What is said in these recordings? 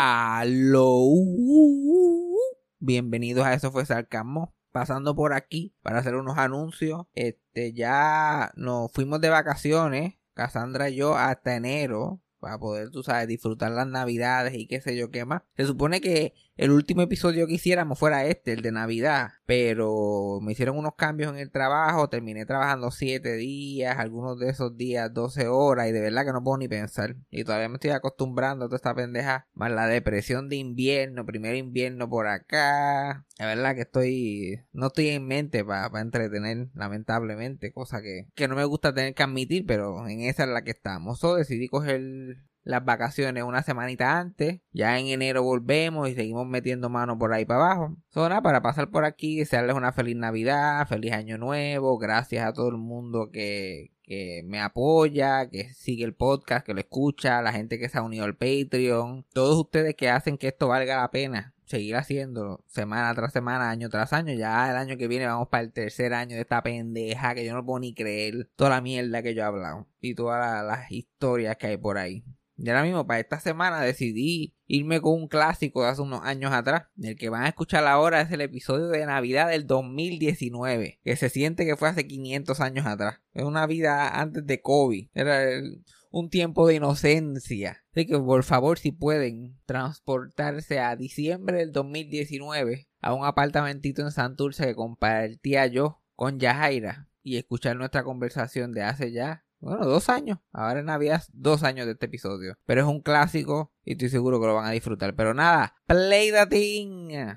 Aló. Bienvenidos a Eso fue Sarcasmo. Pasando por aquí para hacer unos anuncios. Este, ya nos fuimos de vacaciones, Cassandra y yo, hasta enero para poder, tú sabes, disfrutar las navidades y qué sé yo qué más. Se supone que el último episodio que hiciéramos fuera este, el de Navidad, pero me hicieron unos cambios en el trabajo, terminé trabajando 7 días, algunos de esos días 12 horas y de verdad que no puedo ni pensar. Y todavía me estoy acostumbrando a toda esta pendeja, más la depresión de invierno, primer invierno por acá. La verdad que estoy, no estoy en mente para entretener, lamentablemente, cosa que, que no me gusta tener que admitir, pero en esa es la que estamos. So decidí coger las vacaciones una semanita antes. Ya en enero volvemos y seguimos metiendo mano por ahí para abajo. Zona para pasar por aquí, desearles una feliz Navidad, feliz Año Nuevo. Gracias a todo el mundo que, que me apoya, que sigue el podcast, que lo escucha, la gente que se ha unido al Patreon. Todos ustedes que hacen que esto valga la pena seguir haciéndolo semana tras semana, año tras año. Ya el año que viene vamos para el tercer año de esta pendeja que yo no puedo ni creer toda la mierda que yo he hablado y todas las historias que hay por ahí. Y ahora mismo, para esta semana, decidí irme con un clásico de hace unos años atrás. El que van a escuchar ahora es el episodio de Navidad del 2019, que se siente que fue hace 500 años atrás. Es una vida antes de COVID. Era un tiempo de inocencia. Así que, por favor, si pueden transportarse a diciembre del 2019 a un apartamentito en Santurce que compartía yo con Yajaira y escuchar nuestra conversación de hace ya bueno, dos años. Ahora en Navidad, dos años de este episodio. Pero es un clásico y estoy seguro que lo van a disfrutar. Pero nada, play the thing.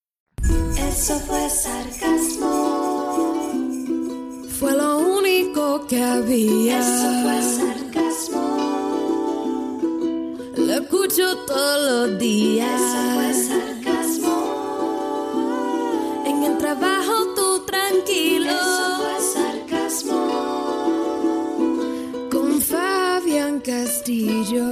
Eso fue sarcasmo. Fue lo único que había. Eso fue sarcasmo. Lo escucho todos los días. Eso fue sarcasmo. En el trabajo tú tranquilo. Eso fue sarcasmo. Con Fabián Castillo.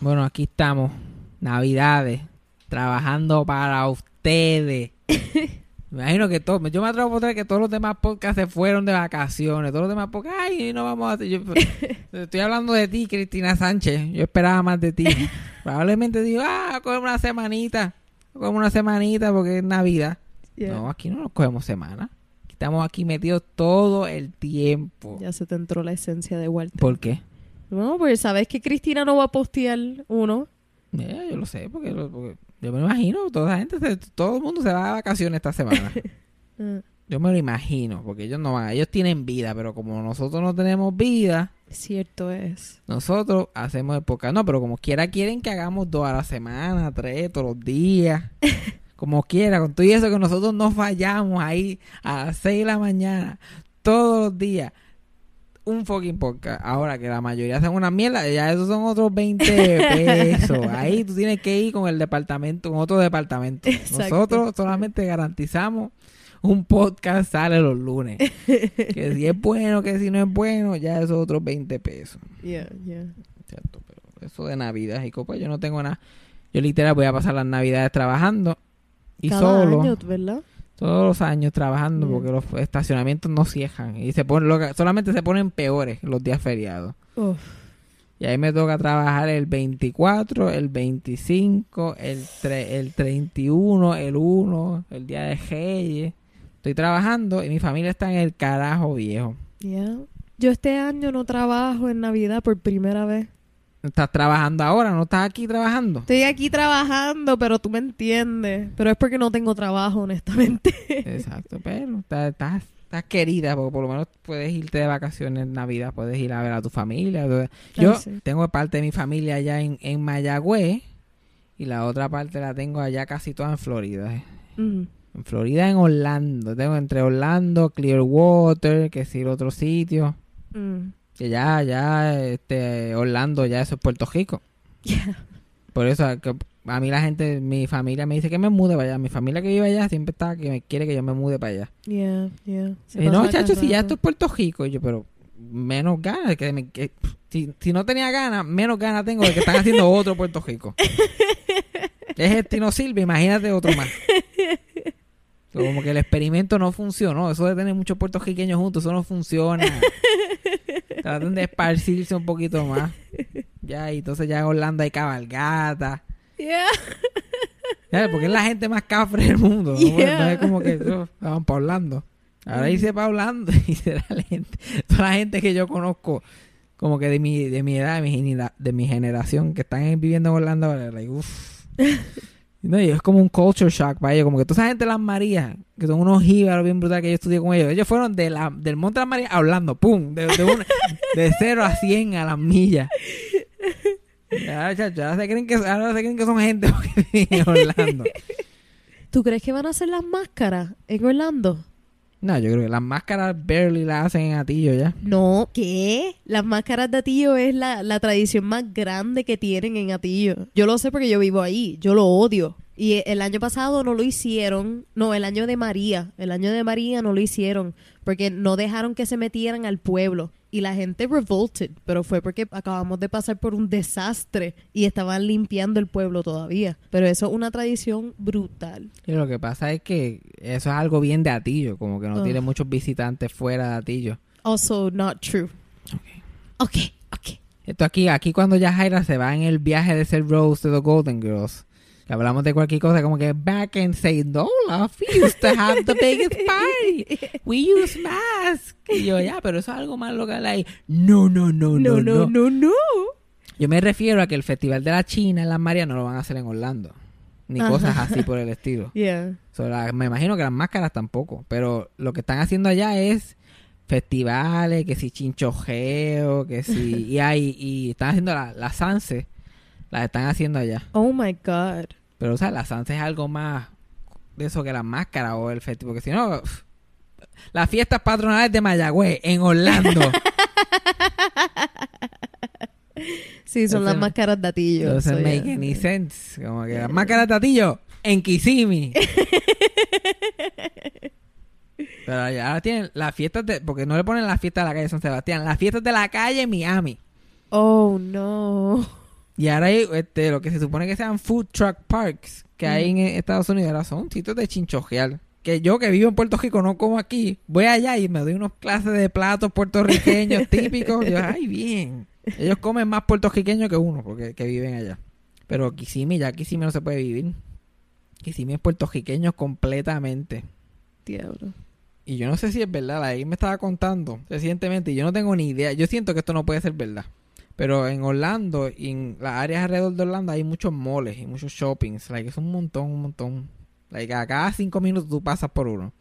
Bueno, aquí estamos. Navidades. Trabajando para ustedes. Me imagino que todo, yo me atrevo a poner que todos los demás podcasts se fueron de vacaciones. Todos los demás podcasts, ay, no vamos a yo- estoy hablando de ti, Cristina Sánchez. Yo esperaba más de ti. Probablemente digo, ah, cogemos una semanita. Cogemos una semanita porque es Navidad. No, aquí no nos cogemos semana. Estamos aquí metidos todo el tiempo. Ya se te entró la esencia de Walter. ¿Por qué? Bueno, pues sabes que Cristina no va a postear uno. Eh, yo lo sé, porque, porque yo me lo imagino, toda la gente, se- todo el mundo se va de vacaciones esta semana. Ah, yo me lo imagino, porque ellos no van, ellos tienen vida, pero como nosotros no tenemos vida, cierto es. nosotros hacemos época. No, pero como quiera quieren que hagamos dos a la semana, tres, todos los días. como quiera, con todo y eso que nosotros no fallamos ahí a las seis de la mañana, todos los días. Un fucking podcast. Ahora que la mayoría hacen una mierda, ya esos son otros 20 pesos. Ahí tú tienes que ir con el departamento, con otro departamento. Exacto. Nosotros solamente garantizamos un podcast sale los lunes. que si es bueno, que si no es bueno, ya esos otros 20 pesos. Yeah, yeah. ¿cierto? Pero eso de Navidad y copa, yo no tengo nada. Yo literal voy a pasar las Navidades trabajando y Cada solo, año, ¿verdad? Todos los años trabajando Yeah. porque los estacionamientos no cierran y se ponen, lo que- solamente se ponen peores los días feriados. Uf. Y ahí me toca trabajar el 24, el 25, el, tre- el 31, el 1, el día de Reyes. Estoy trabajando y mi familia está en el carajo viejo. Yeah. Yo este año no trabajo en Navidad por primera vez. ¿Estás trabajando ahora? ¿No estás aquí trabajando? Estoy aquí trabajando, pero tú me entiendes. Pero es porque no tengo trabajo, honestamente. Exacto, pero estás, estás, estás querida porque por lo menos puedes irte de vacaciones en Navidad, puedes ir a ver a tu familia. Yo Ay, sí. tengo parte de mi familia allá en, en Mayagüez y la otra parte la tengo allá casi toda en Florida. eh. En Florida, en Orlando. Tengo entre Orlando, Clearwater, que es el otro sitio. Mm. Que ya, ya, este, Orlando, ya eso es Puerto Rico. Yeah. Por eso que a mí la gente, mi familia me dice que me mude para allá. Mi familia que vive allá siempre está que me quiere que yo me mude para allá. Yeah, yeah. Y no, chacho, si ya esto es Puerto Rico, Y yo, pero menos ganas. Que me- que- si, si no tenía ganas, menos ganas tengo de que están haciendo otro Puerto Rico. es este y no sirve, imagínate otro más. Como que el experimento no funcionó. Eso de tener muchos puertorriqueños juntos, eso no funciona. Traten de esparcirse un poquito más. Ya, y entonces ya en Orlando hay cabalgata. Yeah. Ya, Porque es la gente más cafre del mundo. ¿no? Yeah. No es como que oh, van para Orlando. Ahora irse para Orlando y será la gente, toda la gente que yo conozco, como que de mi, de mi edad, de mi, genera- de mi generación, que están viviendo en Orlando, ahora, like, uff. No, y es como un culture shock para ellos, como que toda esa gente de las Marías, que son unos jíbaros bien brutales que yo estudié con ellos, ellos fueron de la, del Monte de las Marías a Orlando, pum, de, de, un- de 0 a 100 a las millas. Ya, chacho, ahora se creen que, ahora se creen que son gente porque Orlando. ¿Tú crees que van a hacer las máscaras en Orlando? No, yo creo que las máscaras barely las hacen en Atillo ya. No, ¿qué? Las máscaras de Atillo es la, la tradición más grande que tienen en Atillo. Yo lo sé porque yo vivo ahí, yo lo odio. Y el año pasado no lo hicieron, no, el año de María, el año de María no lo hicieron porque no dejaron que se metieran al pueblo. Y la gente revolted, pero fue porque acabamos de pasar por un desastre y estaban limpiando el pueblo todavía. Pero eso es una tradición brutal. Y lo que pasa es que eso es algo bien de Atillo, como que no Ugh. tiene muchos visitantes fuera de Atillo. Also not true. Ok, ok. Esto aquí, aquí cuando ya Jaira se va en el viaje de ser Rose de the Golden Girls, hablamos de cualquier cosa como que back say, no, love, we used to have the biggest party. We use masks. Y yo, ya, pero eso es algo más local ahí. No, no, no, no, No, no, no, no. Yo me refiero a que el Festival de la China en las Marías no lo van a hacer en Orlando. Ni Ajá. cosas así por el estilo. Yeah. So, la- me imagino que las máscaras tampoco. Pero lo que están haciendo allá es festivales, que si chinchojeo, que si... y, hay, y están haciendo la- las Sanse. Las están haciendo allá. Oh my God. Pero, o sea, la Sanse es algo más de eso que las máscaras o el festival. Porque si no... pff, Las fiestas patronales de Mayagüez en Orlando. Sí, son Entonces- las máscaras de Atillo. Doesn't so, make any sense. Como que las máscaras de Tatillo en Kissimmee. Pero allá ahora tienen las fiestas de... Porque no le ponen las fiestas de la calle San Sebastián. Las fiestas de la calle Miami. Oh, no. Y ahora hay este, lo que se supone que sean food truck parks que hay en Estados Unidos. Ahora son sitios de chinchojear. Que yo que vivo en Puerto Rico no como aquí. Voy allá y me doy unos clases de platos puertorriqueños típicos. Yo, ay, bien. Ellos comen más puertorriqueños que uno porque que viven allá. Pero Kissimmee, ya Kissimmee no se puede vivir. Kissimmee es puertorriqueño completamente. Diablo. Y yo no sé si es verdad, la me estaba contando recientemente y yo no tengo ni idea. Yo siento que esto no puede ser verdad. Pero en Orlando, y en las áreas alrededor de Orlando, hay muchos moles y muchos shoppings. Like, es un montón, un montón. Like, a cada cinco minutos tú pasas por uno.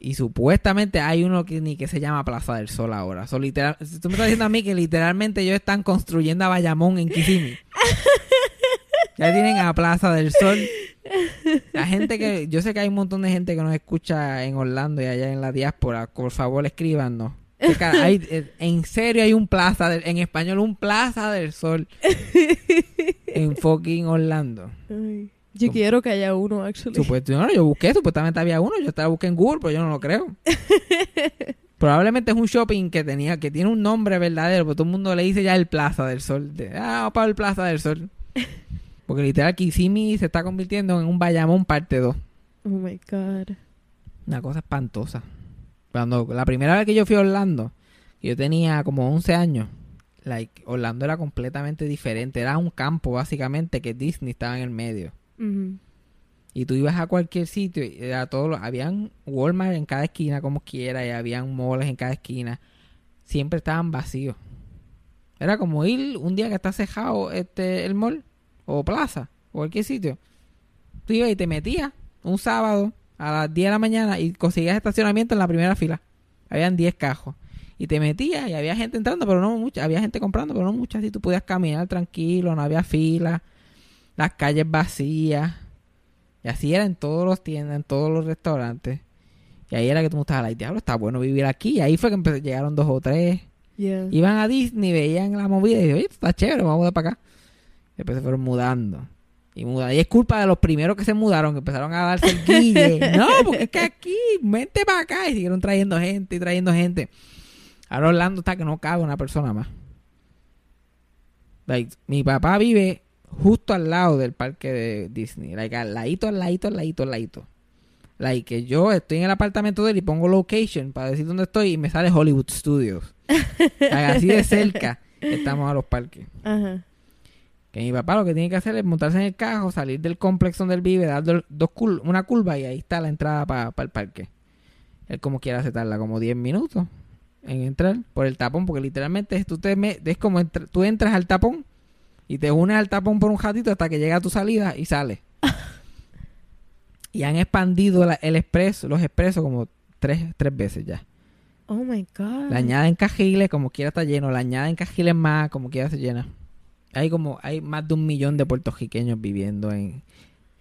Y supuestamente hay uno que ni que se llama Plaza del Sol ahora. So, literal, tú me estás diciendo a mí que literalmente ellos están construyendo a Bayamón en Kissimmee. ya tienen a Plaza del Sol. La gente que... Yo sé que hay un montón de gente que nos escucha en Orlando y allá en la diáspora. Por favor, escríbanos. ¿Qué cara- hay- eh, en serio hay un Plaza del... En español, un Plaza del Sol. en fucking Orlando. Ay. Yo Sup- quiero que haya uno, actually. Supuesto, no, yo busqué, supuestamente había uno, yo estaba busqué en Google, pero yo no lo creo. Probablemente es un shopping que tenía, que tiene un nombre verdadero, pero todo el mundo le dice ya el Plaza del Sol. De, ah, para el Plaza del Sol. Porque literal Kissimmee se está convirtiendo en un Bayamón parte 2. Oh my God. Una cosa espantosa. Cuando la primera vez que yo fui a Orlando, yo tenía como 11 años, like, Orlando era completamente diferente. Era un campo, básicamente, que Disney estaba en el medio. Y tú ibas a cualquier sitio, y era todo, lo- habían Walmart en cada esquina como quiera, y habían malls en cada esquina. Siempre estaban vacíos. Era como ir un día que está cejado este, el mall, o plaza, o cualquier sitio. Tú ibas y te metías un sábado a las 10 de la mañana y conseguías estacionamiento en la primera fila. Habían 10 cajos. Y te metías y había gente entrando, pero no mucha. Había gente comprando, pero no mucha. Así tú podías caminar tranquilo, no había fila. Las calles vacías. Y así era en todos los tiendas, en todos los restaurantes. Y ahí era que tú estabas, diablo, está bueno vivir aquí. Y ahí fue que empe- llegaron dos o tres. Yeah. Iban a Disney, veían la movida y dijeron, oye, esto está chévere, vamos de para acá. Después se fueron mudando. Y, muda- y es culpa de los primeros que se mudaron, que empezaron a darse el guille. no, porque es que aquí, vente para acá. Y siguieron trayendo gente y trayendo gente. Ahora Orlando está que no cabe una persona más. Like, mi papá vive justo al lado del parque de Disney. Like, al ladito, al ladito, al ladito, al ladito. Like, que yo estoy en el apartamento de él y pongo location para decir dónde estoy y me sale Hollywood Studios. Like, así de cerca estamos a los parques. Ajá. Que mi papá lo que tiene que hacer es montarse en el carro, salir del complex donde él vive, dar do- dos cul- una curva y ahí está la entrada para el parque. Él como quiera se tarda como 10 minutos en entrar por el tapón, porque literalmente tú te me- es como tú entras al tapón y te unes al tapón por un ratito hasta que llega a tu salida y sales. y han expandido la- el expreso, los expresos como tres, tres veces ya. Oh my God. Le añaden cajiles, como quiera está lleno. Le añaden cajiles más, como quiera se llena. Hay como, hay más de un millón de puertorriqueños viviendo en,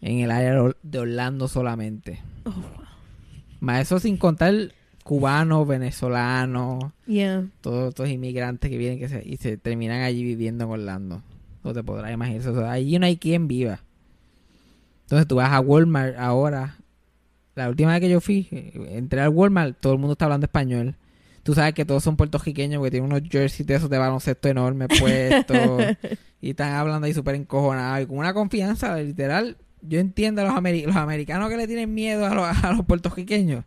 en el área de Orlando solamente. Oh, Más eso sin contar cubanos, venezolanos, Yeah. todos estos inmigrantes que vienen que se, y se terminan allí viviendo en Orlando. No te podrás imaginar eso. O sea, allí no hay quien viva. Entonces tú vas a Walmart ahora. La última vez que yo fui, eh, entré al Walmart, todo el mundo está hablando español. Tú sabes que todos son puertorriqueños porque tienen unos jerseys de esos de baloncesto enormes puestos. y están hablando ahí súper encojonados. Y con una confianza, literal. Yo entiendo a los, ameri- los americanos que le tienen miedo a los, a los puertorriqueños.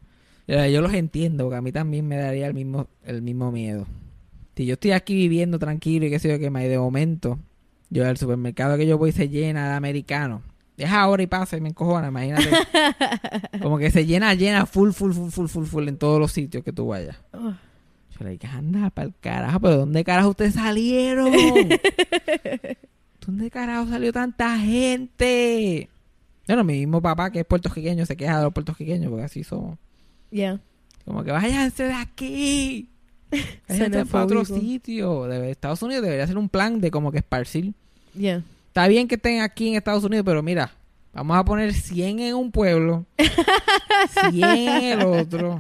Yo los entiendo, porque a mí también me daría el mismo, el mismo miedo. Si yo estoy aquí viviendo tranquilo y qué sé yo más, y de momento, yo al supermercado que yo voy se llena de americanos. Deja ahora y pasa y me encojona, imagínate. Como que se llena, llena, full, full, full, full, full, full en todos los sitios que tú vayas. Yo le dije, anda para el carajo, pero ¿dónde carajo ustedes salieron? ¿Dónde carajo salió tanta gente? Bueno, mi mismo papá, que es puertorriqueño, se queja de los puertorriqueños, porque así somos. Yeah. Como que váyanse de aquí. Váyanse para otro sitio. De Estados Unidos debería ser un plan de como que esparcir. Yeah. Está bien que estén aquí en Estados Unidos, pero mira, vamos a poner 100 en un pueblo, 100 en el otro,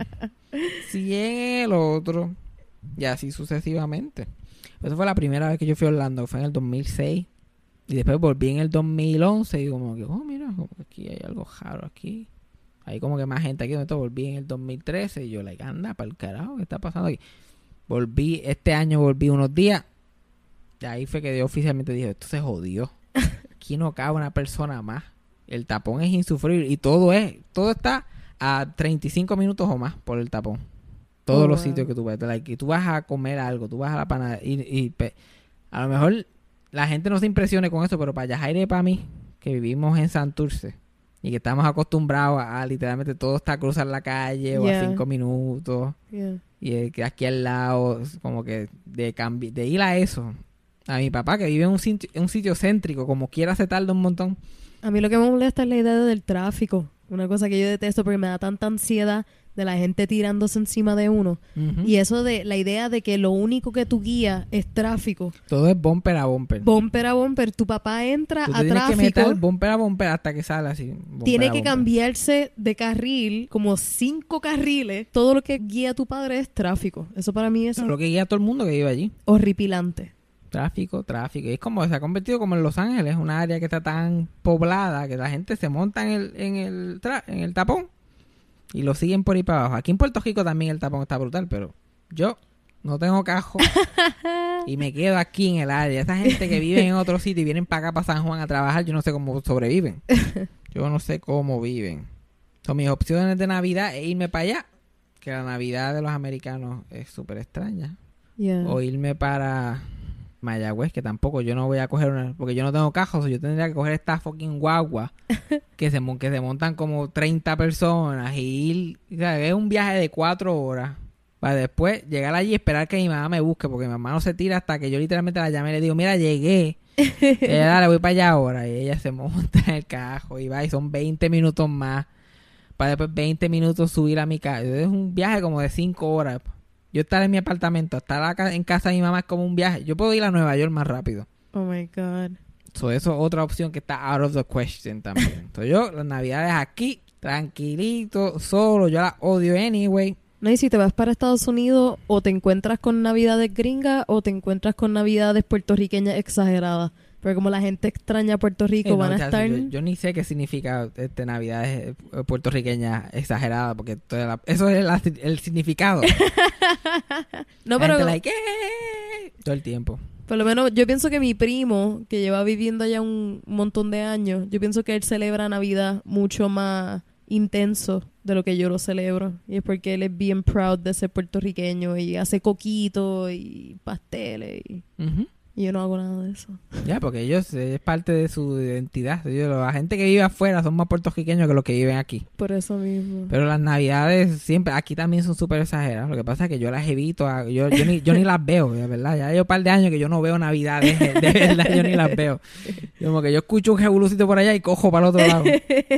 100 en el otro, y así sucesivamente. Esa fue la primera vez que yo fui a Orlando, fue en el 2006. Y después volví en el 2011 y como que, oh, mira, como que aquí hay algo raro aquí. Hay como que más gente aquí. Entonces volví en el 2013 y yo, like, anda, para el carajo, ¿qué está pasando aquí? Volví, este año volví unos días. Y ahí fue que yo oficialmente dije, esto se jodió. Aquí no cabe una persona más. El tapón es insufrible y todo es, todo está a 35 minutos o más por el tapón. Todos Oh, los wow. sitios que tú vas, like, tú vas a comer algo, tú vas a la panadería y, y pe- a lo mejor la gente no se impresione con eso, pero para Yajaira y para mí, que vivimos en Santurce y que estamos acostumbrados a, a literalmente todo está a cruzar la calle o a Yeah. cinco minutos Yeah. y el que aquí al lado, como que de, cambi- de ir a eso. A mi papá que vive en un sitio, en un sitio céntrico, como quiera se tarda un montón. A mí lo que me molesta es la idea del tráfico. Una cosa que yo detesto porque me da tanta ansiedad de la gente tirándose encima de uno. Y eso de la idea de que lo único que tú guías es tráfico. Todo es bumper a bumper. Bumper a bumper, tu papá entra Tú a tienes que meter tráfico, bumper a bumper hasta que sale así. tiene a que bumper. cambiarse de carril, como cinco carriles. Todo lo que guía tu padre es tráfico. Eso para mí es lo que guía a todo el mundo que vive allí. horripilante. Tráfico, tráfico. Y es como se ha convertido como en Los Ángeles, una área que está tan poblada que la gente se monta en el, en el, tra- en el tapón y lo siguen por ahí para abajo. Aquí en Puerto Rico también el tapón está brutal, pero yo no tengo cajo y me quedo aquí en el área. Esa gente que vive en otro sitio y vienen para acá, para San Juan a trabajar, yo no sé cómo sobreviven. Yo no sé cómo viven. Son mis opciones de Navidad e irme para allá, que la Navidad de los americanos es súper extraña Yeah. o irme para Mayagüez, que tampoco yo no voy a coger una, porque yo no tengo cajos, yo tendría que coger esta fucking guagua que se, mon- que se montan como 30 personas y ir, o sea, es un viaje de cuatro horas para después llegar allí y esperar que mi mamá me busque, porque mi mamá no se tira hasta que yo literalmente la llame y le digo, mira, llegué. ella, dale, voy para allá ahora. Y ella se monta en el cajo y va y son 20 minutos más. Para después 20 minutos subir a mi casa. Es un viaje como de 5 horas. Yo estar en mi apartamento, estar acá en casa de mi mamá es como un viaje. Yo puedo ir a Nueva York más rápido. Oh my God. So, eso es otra opción que está out of the question también. Entonces yo, las navidades aquí, tranquilito, solo, yo las odio anyway. No, y si te vas para Estados Unidos, o te encuentras con navidades gringas o te encuentras con navidades puertorriqueñas exageradas. Pero como la gente extraña a Puerto Rico, no, van a estar... yo, yo ni sé qué significa este, Navidades eh, puertorriqueñas exageradas, porque toda la- eso es la- el significado. No, La pero gente like, "Eh", todo el tiempo. por lo menos yo pienso que mi primo, que lleva viviendo allá un montón de años, yo pienso que él celebra Navidad mucho más intenso de lo que yo lo celebro. Y es porque él es bien proud de ser puertorriqueño y hace coquitos y pasteles. Y, y yo no hago nada de eso. Ya, porque ellos eh, es parte de su identidad. Ellos, la gente que vive afuera son más puertorriqueños que los que viven aquí. Por eso mismo. Pero las navidades siempre, aquí también son súper exageradas. Lo que pasa es que yo las evito, yo, yo, ni, yo ni las veo, de verdad. Ya hay un par de años que yo no veo navidades, de, de verdad, yo ni las veo. Como que yo escucho un jebulucito por allá y cojo para el otro lado.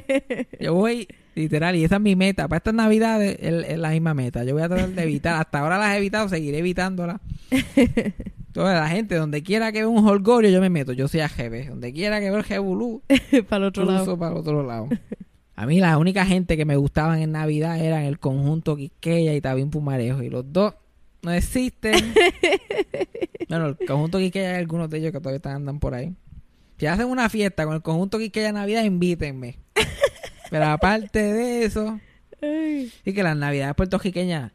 Yo voy, literal, y esa es mi meta. Para estas navidades es, la misma meta. Yo voy a tratar de evitar, hasta ahora las he evitado, seguiré evitándolas. Toda la gente, donde quiera que vea un holgorio, yo me meto. Yo soy AGB. Donde quiera que vea el jebulú, Para el otro lado. para el otro lado. A mí la única gente que me gustaban en Navidad eran el conjunto Quisqueya y Tabín Pumarejo. Y los dos no existen. bueno, el conjunto Quisqueya hay algunos de ellos que todavía están, andan por ahí. Si hacen una fiesta con el conjunto Quisqueya Navidad, invítenme. Pero aparte de eso, sí que las Navidades puertorriqueñas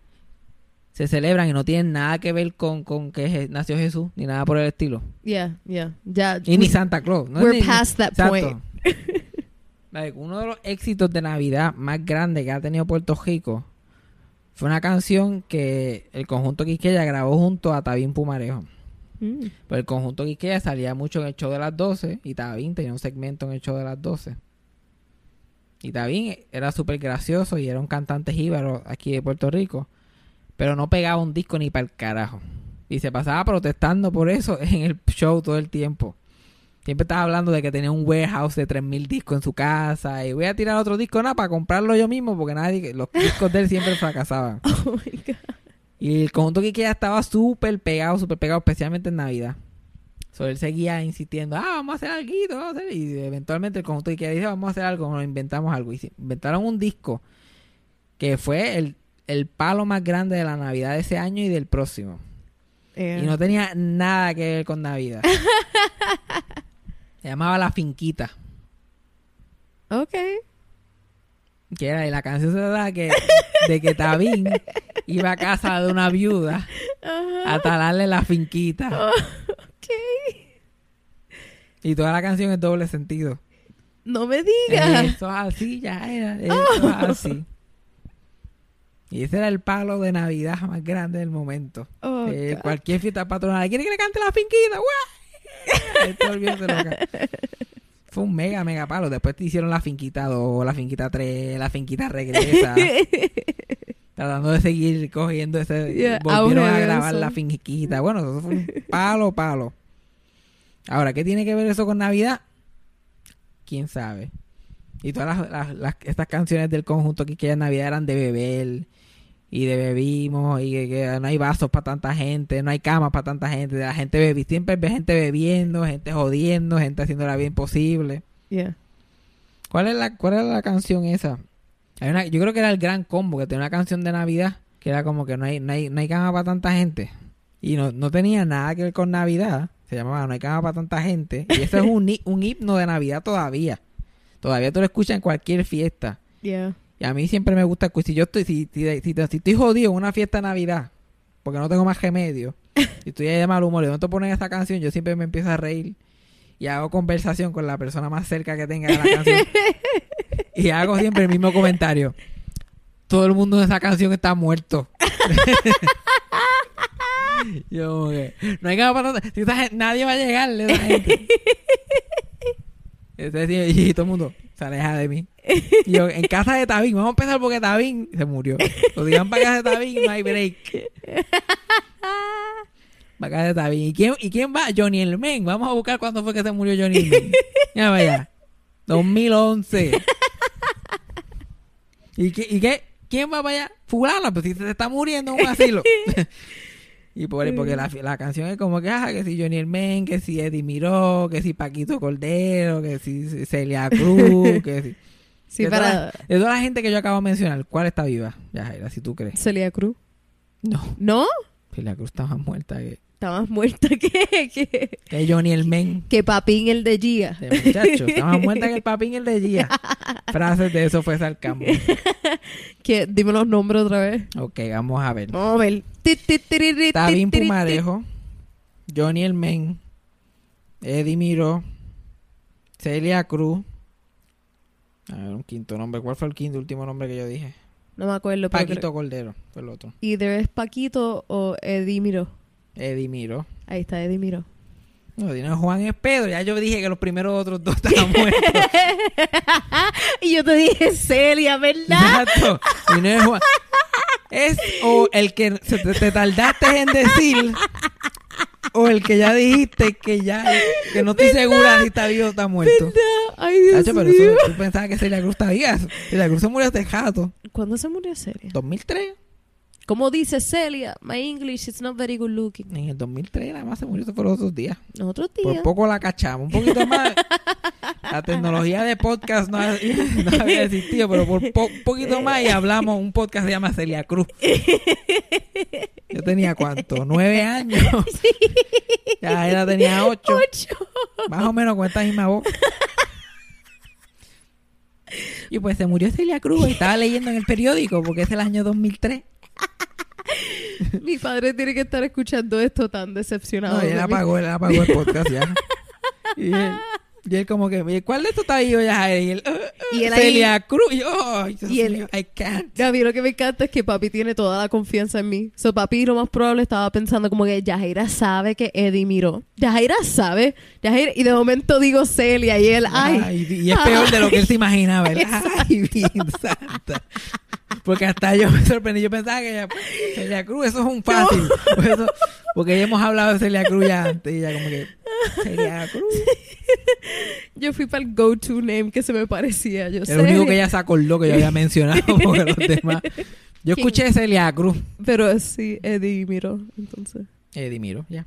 se celebran y no tienen nada que ver con, con que je- nació Jesús, ni nada por el estilo. Yeah, yeah. Ya. Y ni Santa Claus. ¿no? we're Ni- past that Exacto. point. Like, uno de los éxitos de Navidad más grandes que ha tenido Puerto Rico fue una canción que el conjunto Quisqueya grabó junto a Tabín Pumarejo. Mm. Pues el conjunto Quisqueya salía mucho en el show de las 12 y Tabín tenía un segmento en el show de las 12. Y Tabín era súper gracioso y era un cantante jíbaro aquí de Puerto Rico, pero no pegaba un disco ni para el carajo. Y se pasaba protestando por eso en el show todo el tiempo. Siempre estaba hablando de que tenía un warehouse de 3.000 discos en su casa y voy a tirar otro disco nada para comprarlo yo mismo porque nadie, los discos de él siempre fracasaban. Oh my God. Y el conjunto que ya estaba súper pegado, súper pegado, especialmente en Navidad. So, él seguía insistiendo, ah, vamos a hacer algo, vamos a hacer. Y eventualmente el conjunto que dice, vamos a hacer algo, nos inventamos algo. Y inventaron un disco que fue el, el palo más grande de la Navidad de ese año y del próximo. Yeah. Y no tenía nada que ver con Navidad. Se llamaba La Finquita. Okay. Que era, y la canción se trata que, de que Tabín iba a casa de una viuda a talarle la finquita. Y toda la canción es doble sentido. No me digas. Eso es así, ya era. Eso es así. Y ese era el palo de Navidad más grande del momento. Oh, Eh, cualquier fiesta patronal. ¿Quiere que le cante la finquita? Fue un mega, mega palo. Después te hicieron la finquita 2, la finquita 3, la finquita regresa. tratando de seguir cogiendo ese. Yeah, volvieron a grabar eso. la finquita. Bueno, eso fue un palo, palo. Ahora, ¿qué tiene que ver eso con Navidad? ¿Quién sabe? Y todas las, las- las- estas canciones del conjunto que en Navidad eran de beber y de bebimos y que, que no hay vasos para tanta gente, no hay camas para tanta gente, la gente bebi siempre ve gente bebiendo, gente jodiendo, gente haciendo la bien posible. Yeah. ¿Cuál es la cuál era la canción esa? Hay una, yo creo que era el gran combo que tenía una canción de Navidad que era como que no hay no hay no hay cama para tanta gente y no, no tenía nada que ver con Navidad. Se llamaba No hay cama para tanta gente y eso es un un himno de Navidad todavía. Todavía tú lo escuchas en cualquier fiesta. Yeah. Y a mí siempre me gusta. Si yo estoy, si, si, si- si estoy jodido en una fiesta de Navidad, porque no tengo más remedio, y estoy ahí de mal humor y no te ponen esa canción, yo siempre me empiezo a reír y hago conversación con la persona más cerca que tenga de la canción. y hago siempre el mismo comentario. Todo el mundo de esa canción está muerto. yo no hay cama para si nadie va a llegarle esa gente. Y todo el mundo se aleja de mí. Y yo, en casa de Tabín, vamos a empezar porque Tabín se murió. Lo digan para casa de Tabín, no hay break. De Tabín. ¿Y quién, ¿Y quién va? Johnny el Men. Vamos a buscar cuándo fue que se murió Johnny el Men. Ya vaya. 2011. ¿Y qué, ¿Y qué? ¿Quién va para allá? Fulano, pues si se está muriendo en un asilo. y por, porque la, la canción es como que, ah, que si Johnny Men, que si Eddie Miró, que si Paquito Cordero, que si Celia Cruz, que si... Sí, de, para toda, de toda la gente que yo acabo de mencionar, ¿cuál está viva? Ya, Jaira, si tú crees. Celia Cruz. No, ¿No? Celia Cruz está más muerta que... Está más muerta que, que, Que Johnny el men. que Papín el de Gia. De muchacho, está más muerta que el papín el de Gia. Frases de eso fue sarcasmo. Que, dime los nombres otra vez. Ok, vamos a ver. Vamos a ver. Tabín. Pumarejo, Johnny el men, Eddie Miró, Celia Cruz. A ver, un quinto nombre. ¿Cuál fue el quinto último nombre que yo dije? No me acuerdo. pero Paquito creo- Cordero fue el otro. Either es Paquito o Eddie Miró. Ahí está Eddie Miró. No, Dino Juan es Pedro. Ya yo dije que los primeros otros dos estaban muertos. Y yo te dije Celia, ¿verdad? Exacto. Dino es Juan. Es o el que te, te tardaste en decir o el que ya dijiste que ya que no estoy segura si está vivo o está muerto. Ay, Dios pero mío. eso, tú pensabas que Celia Cruz está viva. Celia Cruz se murió hace jato. ¿Cuándo se murió Celia? 2003. Como dice Celia, my English is not very good looking. En el 2003 nada más se murió. Eso fue los otros días. Por poco la cachamos. Un poquito más. La tecnología de podcast no, ha- no había existido, pero por po- un poquito más y hablamos. Un podcast se llama Celia Cruz. Yo tenía cuánto? Nueve años. Ya ella tenía ocho. Ocho. Más o menos con esta misma voz. Y pues se murió Celia Cruz y estaba leyendo en el periódico porque es el año 2003. Mi padre tiene que estar escuchando esto tan decepcionado. No, y él de mí. apagó, él apagó el podcast ya. Y él, y él como que, "Oye, ¿cuál de estos está ya? Y él, "Uh, uh, Y él ahí- Celia Cruz. Y yo, "Ay, Dios Y él- mío, I can't. A mí lo que me encanta es que papi tiene toda la confianza en mí. So, papi lo más probable estaba pensando como que Yajaira sabe que Eddie miró. Yajaira sabe. Yajaira, y de momento digo Celia y él, ay. Ay, y es peor de lo que él se imaginaba. él. Ay, bien santa. Porque hasta yo me sorprendí. Yo pensaba que ella, Celia Cruz, eso es un fácil. Por eso- porque ya hemos hablado de Celia Cruz ya antes. Y ella como que, Celia Cruz. Yo fui para el go-to name que se me parecía. Yo El sé. único que ella se acordó que yo había mencionado. Porque los demás. Yo ¿Quién? escuché Celia Cruz. Pero sí, Eddie miró. Entonces. Eddie Miro, ya.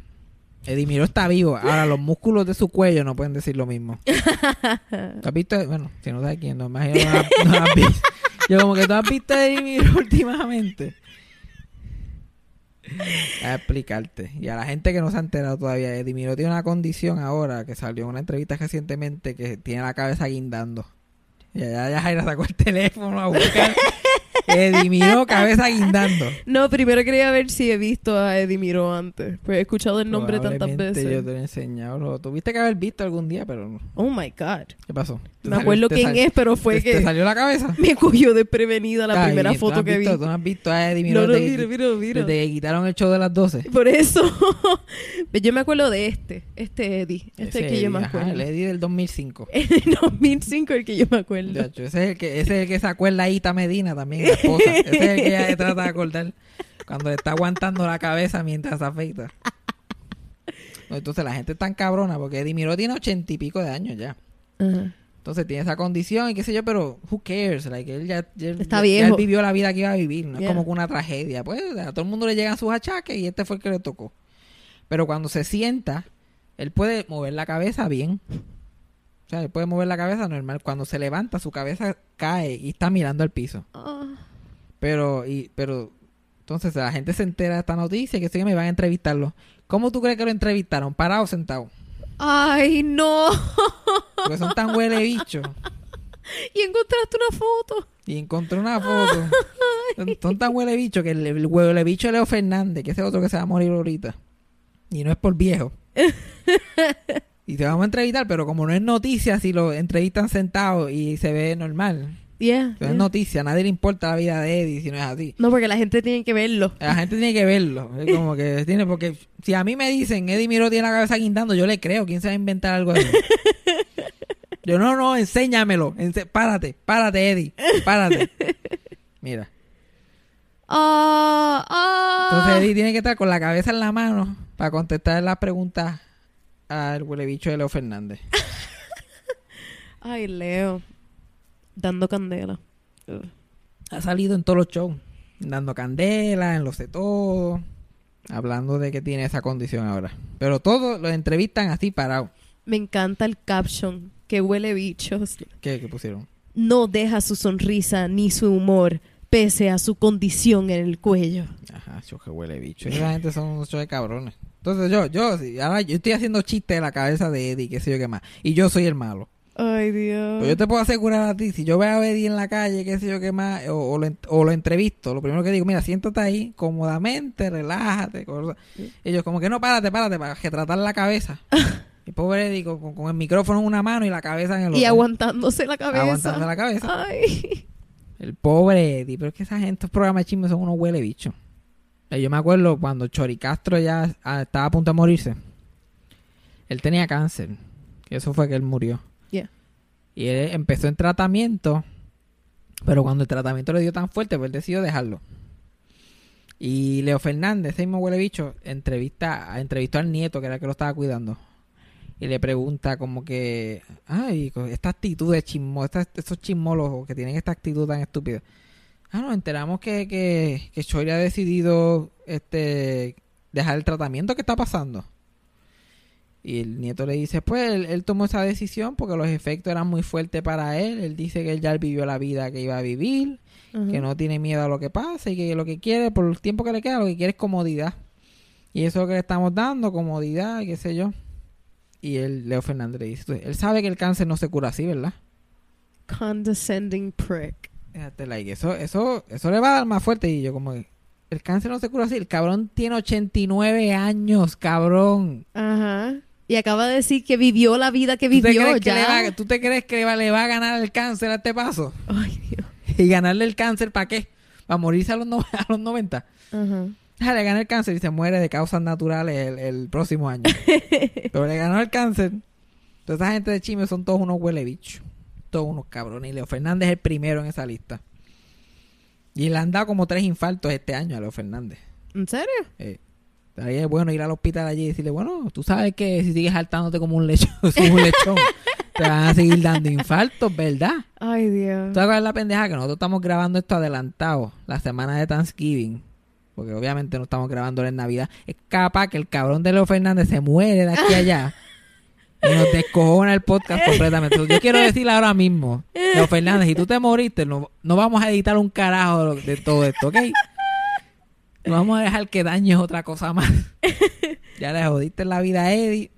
Eddie Miro está vivo. Ahora, los músculos de su cuello no pueden decir lo mismo. ¿Tú has visto? Bueno, si no sabes quién, no imagino no, no. Yo como que tú has visto a últimamente. A explicarte. Y a la gente que no se ha enterado todavía, Eddie Miro tiene una condición ahora que salió en una entrevista recientemente que tiene la cabeza guindando. Y allá ya Jaira sacó el teléfono a buscar. Eddie Miro, cabeza guindando. No, primero quería ver si he visto a Eddie Miró antes. Pues he escuchado el nombre tantas veces. Yo te lo he enseñado. Lo tuviste que haber visto algún día, pero no. Oh my God. ¿Qué pasó? ¿Te Me salió- acuerdo quién es, pero fue te, que ¿Te salió la cabeza? me cogió desprevenida la Ay, primera ¿tú no foto has que vi. visto- ¿Tú no has visto a Eddie Miro No, no, desde, que quitaron el show de las 12? Por eso. Yo me acuerdo de este. Este Eddie. Este es el que yo me Eddie, ajá, acuerdo. el Eddie del 2005. En el 2005 el que yo me acuerdo. Chacho, ese, es el que, ese es el que sacó el Laíta Medina también, esposa. Ese es el que ella trata de acordar cuando le está aguantando la cabeza mientras se afeita. Entonces la gente es tan cabrona porque Eddie Miro tiene ochenta y pico de años ya. Entonces tiene esa condición y qué sé yo, pero who cares? Like, él ya, ya- Está ya- viejo. ya él vivió la vida que iba a vivir, no Yeah. es como que una tragedia. Pues a todo el mundo le llegan sus achaques y este fue el que le tocó. Pero cuando se sienta, él puede mover la cabeza bien. O sea, él puede mover la cabeza normal. Cuando se levanta, su cabeza cae y está mirando al piso. Ah. Pero, y, pero, entonces la gente se entera de esta noticia que sí que me van a entrevistarlo. ¿Cómo tú crees que lo entrevistaron? ¿Parado o sentado? Ay, no. Porque son tan huele bichos. y encontraste una foto. Y encontré una foto. Son- Son tan huele bicho que el, el huele bicho de Leo Fernández, que ese otro que se va a morir ahorita. Y no es por viejo. y te vamos a entrevistar, pero como no es noticia, si lo entrevistan sentado y se ve normal. Yeah, No yeah. es noticia, a nadie le importa la vida de Eddie si no es así. No, porque la gente tiene que verlo. La gente tiene que verlo. Es como que tiene, porque si a mí me dicen Eddie Miro tiene la cabeza guindando, yo le creo. ¿Quién se va a inventar algo así? Yo no, no, enséñamelo. Ense- párate, párate, Eddie. Párate. Mira. Ah, ah. Entonces Eddie tiene que estar con la cabeza en la mano para contestar las preguntas al huele bicho de Leo Fernández. Ay, Leo. Dando candela. Ugh. Ha salido en todos los shows. Dando candela, en los de todo. Hablando de que tiene esa condición ahora. Pero todos lo entrevistan así parado. Me encanta el caption. Que huele bichos. ¿Qué, qué pusieron? No deja su sonrisa ni su humor, pese a su condición en el cuello. Ajá, show que huele bicho. Esa gente son unos de cabrones. Entonces yo, yo, ahora yo estoy haciendo chistes de la cabeza de Eddie, qué sé yo qué más. Y yo soy el malo. Ay, Dios. Pues yo te puedo asegurar a ti, si yo veo a Eddie en la calle, qué sé yo qué más, o, o lo, en- o lo entrevisto, lo primero que digo, mira, siéntate ahí, cómodamente, relájate. cosas. Ellos como que no, párate, párate, para que tratar la cabeza. y pobre Eddie con, el micrófono en una mano y la cabeza en el otro. Y aguantándose la cabeza. Aguantando la cabeza. Ay. El pobre Eddie, pero es que esa gente, estos programas de chisme son unos huele bichos. Eh, Yo me acuerdo cuando Chori Castro ya ah, estaba a punto de morirse. Él tenía cáncer. Eso fue que él murió. Y él empezó en tratamiento. Pero cuando el tratamiento le dio tan fuerte, pues él decidió dejarlo. Y Leo Fernández, ese mismo huele bicho, entrevista, entrevistó al nieto, que era el que lo estaba cuidando. Y le pregunta como que, ay, esta actitud de chismo, estas- estos chismólogos que tienen esta actitud tan estúpida. Ah, nos enteramos que, que, que Chori ha decidido este, dejar el tratamiento. ¿Qué está pasando? Y el nieto le dice, pues él, él tomó esa decisión porque los efectos eran muy fuertes para él. Él dice que él ya vivió la vida que iba a vivir, que no tiene miedo a lo que pasa y que lo que quiere, por el tiempo que le queda, lo que quiere es comodidad. Y eso es lo que le estamos dando, comodidad, y qué sé yo. Y él, Leo Fernández le dice, él sabe que el cáncer no se cura así, ¿verdad? Condescending prick. Like, eso, eso, eso le va a dar más fuerte. Y yo como que, el cáncer no se cura así. El cabrón tiene 89 años, cabrón. Ajá. Y acaba de decir que vivió la vida que ¿Tú te, vivió crees que ya. le va, ¿Tú te crees que le va, le va a ganar el cáncer a este paso? Ay, Dios. ¿Y ganarle el cáncer para qué? ¿Para morirse a los, no- a los 90? Ajá. Ah, le gana el cáncer y se muere de causas naturales el, el próximo año. Pero le ganó el cáncer. Toda esa gente de chisme son todos unos huele bichos. Todos unos cabrones. Y Leo Fernández es el primero en esa lista. Y le han dado como tres infartos este año a Leo Fernández. ¿En serio? Eh, ahí es bueno ir al hospital allí y decirle, bueno, tú sabes que si sigues saltándote como un lechón, como un lechón te van a seguir dando infartos, ¿verdad? Ay, Dios. ¿Tú es la pendeja? Que nosotros estamos grabando esto adelantado, la semana de Thanksgiving. Porque obviamente no estamos grabando en Navidad. Es capaz que el cabrón de Leo Fernández se muere de aquí a allá. Y nos descojona el podcast completamente. Entonces, yo quiero decirle ahora mismo, Leo Fernández, si tú te moriste, no, no vamos a editar un carajo de todo esto, ¿ok? No vamos a dejar que dañes otra cosa más. Ya le jodiste la vida a Eddie,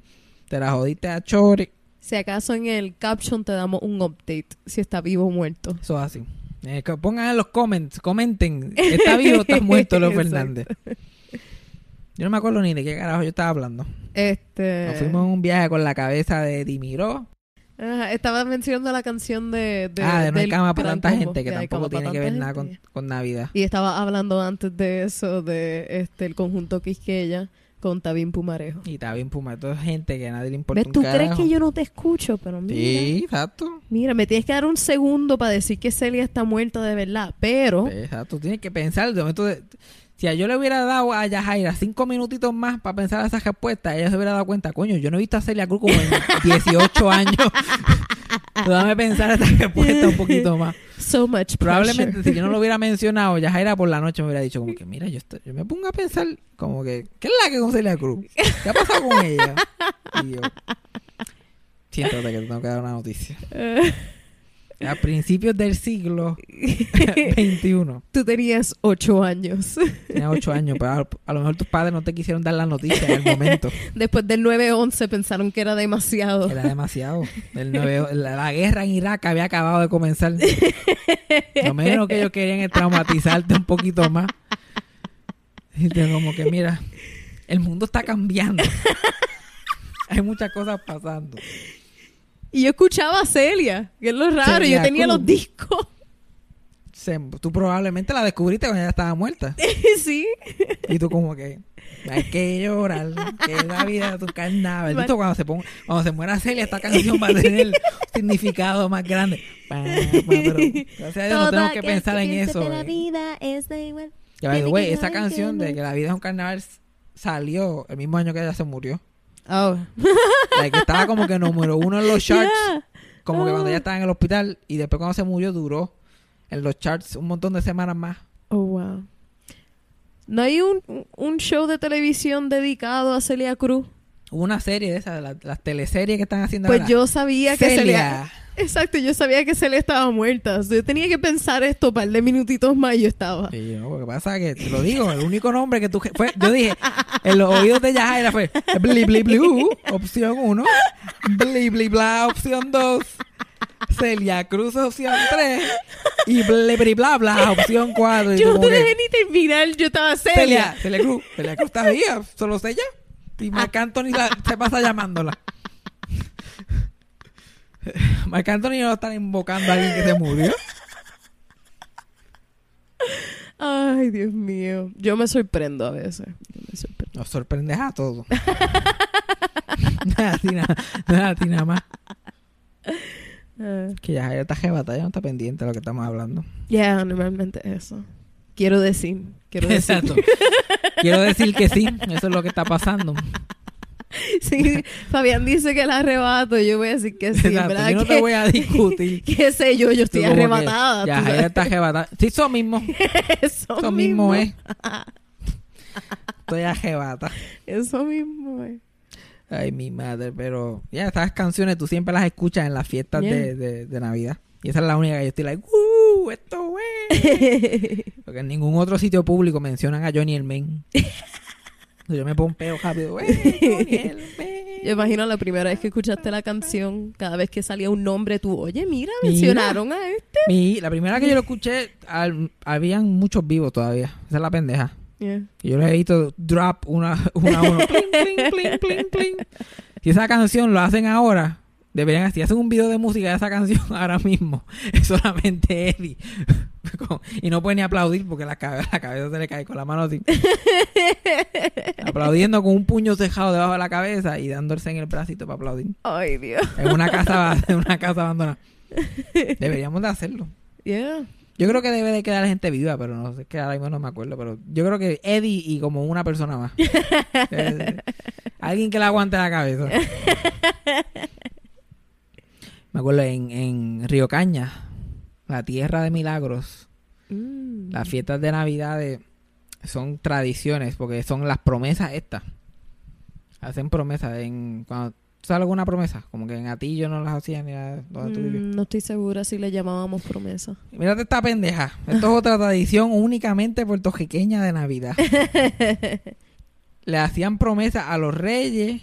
te la jodiste a Chori. Si acaso en el caption te damos un update si está vivo o muerto. Eso es así. Eh, que pongan en los comments, comenten, ¿está vivo o está muerto Leo. Fernández? Yo no me acuerdo ni de qué carajo yo estaba hablando. Este. Nos fuimos en un viaje con la cabeza de Dimiró. Ajá, estaba mencionando la canción de. de ah, de no hay cama para tanta gente que tampoco tiene que ver nada con, con Navidad. Y estaba hablando antes de eso, de este el conjunto Quisqueya con Tabín Pumarejo. Y está bien Puma, toda gente que a nadie le importa ¿Ves? un ¿Tú crees que yo no te escucho? Pero mira. Sí, exacto. Mira, me tienes que dar un segundo para decir que Celia está muerta de verdad. Pero. Exacto, tienes que pensar de momento de- Si a yo le hubiera dado a Yajaira cinco minutitos más para pensar esas respuestas, ella se hubiera dado cuenta, coño, yo no he visto a Celia Cruz como en 18 años. Dame pensar esta respuesta un poquito más. So much Probablemente si yo no lo hubiera mencionado, Yajaira por la noche me hubiera dicho como que, mira, yo, estoy- yo me pongo a pensar como que, ¿qué es la que con Celia Cruz? ¿Qué ha pasado con ella? Y yo, siéntate que te tengo que dar una noticia. A principios del siglo XXI, Tú tenías ocho años. tenía ocho años, pero a, a lo mejor tus padres no te quisieron dar la noticia en el momento. Después del 9-11 pensaron que era demasiado. Era demasiado. El nueve- la, la guerra en Irak había acabado de comenzar. Lo menos que ellos querían es traumatizarte un poquito más. Y te como que, mira, el mundo está cambiando. Hay muchas cosas pasando. Y yo escuchaba a Celia, que es lo raro. Celia yo tenía Cruz. los discos. Se- tú probablemente la descubriste cuando ella estaba muerta. sí. Y tú como que hay que llorar, que la vida es un carnaval. Esto cuando se ponga, cuando se muera Celia, esta canción va a tener un significado más grande. Pa, pa, Pero gracias a Dios no tenemos que pensar en eso. eh. vida es igual. Ya, que esa canción que de que la vida es un carnaval salió el mismo año que ella se murió. Oh. Like, estaba como que número uno en los charts, Yeah. como que cuando Oh. ella estaba en el hospital y después cuando se murió duró en los charts un montón de semanas más. Oh, wow. ¿No hay un, un show de televisión dedicado a Celia Cruz? Hubo una serie de esas, las, las teleseries que están haciendo Pues ahora. yo sabía que le... Celia. Exacto, yo sabía que le estaba muerta. O sea, yo tenía que pensar esto un par de minutitos más y yo estaba. Sí, no, lo que pasa que, te lo digo, el único nombre que tú... Fue, yo dije, en los oídos de Yajaira fue Bli Bli Blue, opción 1, Bli Bli Bla, opción 2, Celia Cruz, opción 3, y Bli Bli Bla Bla, opción 4. Yo no te dejé ni terminar, yo estaba Celia, seria. Celia Cruz, Celia Cruz está viva, solo sé ella. Y Marc Anthony la- se pasa llamándola. Marc Anthony no está invocando a alguien que se murió. Ay, Dios mío. Yo me sorprendo a veces. Me sorprendo. Nos sorprendes a todos. nada, nada, nada, nada más. Ah, Que ya está jebata, ya no está pendiente de lo que estamos hablando. Ya, normalmente eso. Quiero decir. Quiero decir. Exacto. Quiero decir que sí, eso es lo que está pasando. Sí, Fabián dice que la arrebato. Yo voy a decir que sí. Exacto, ¿verdad? yo no te voy a discutir. ¿Qué sé yo? Yo estoy arrebatada. Ya, ella está jebata. Sí, eso mismo. Eso, Eso mismo es. Estoy ajebata. Eso mismo es. Ay, mi madre, pero ya estas canciones tú siempre las escuchas en las fiestas Yeah. de, de- de Navidad. Y esa es la única que yo estoy like, ¡Uh! Esto es. Porque en ningún otro sitio público mencionan a Johnny el Men. Yo me pompeo rápido. ¡Eh, Johnny el Men! Yo imagino la primera vez que escuchaste la canción, cada vez que salía un nombre, tú, oye, mira, Mira. mencionaron a este. Mi- la primera que yo lo escuché, al- habían muchos vivos todavía. Esa es la pendeja. Yeah. Y yo le he visto drop una, una a uno. Pling. Si esa canción lo hacen ahora, deberían si hacen un video de música de esa canción ahora mismo. Es solamente Eddie. Y no puede ni aplaudir porque la, cabe- la cabeza se le cae con la mano así. Aplaudiendo con un puño cejado debajo de la cabeza y dándose en el bracito para aplaudir. Ay, Dios. En una casa, en una casa abandonada. Deberíamos de hacerlo. Yeah. Yo creo que debe de quedar gente viva, pero no sé, que ahora mismo no me acuerdo. Pero yo creo que Eddie y como una persona más. Eh, alguien que le aguante la cabeza. Me acuerdo en, en Río Caña, la tierra de milagros, Mm. las fiestas de Navidad de- son tradiciones, porque son las promesas estas. Hacen promesas en... Cuando, ¿tú ¿Sabes alguna promesa? Como que en Atillo no las hacían ni donde tú. Mm, no estoy segura si le llamábamos promesa. Mírate esta pendeja. Esto es otra tradición únicamente puertorriqueña de Navidad. Le hacían promesas a los reyes,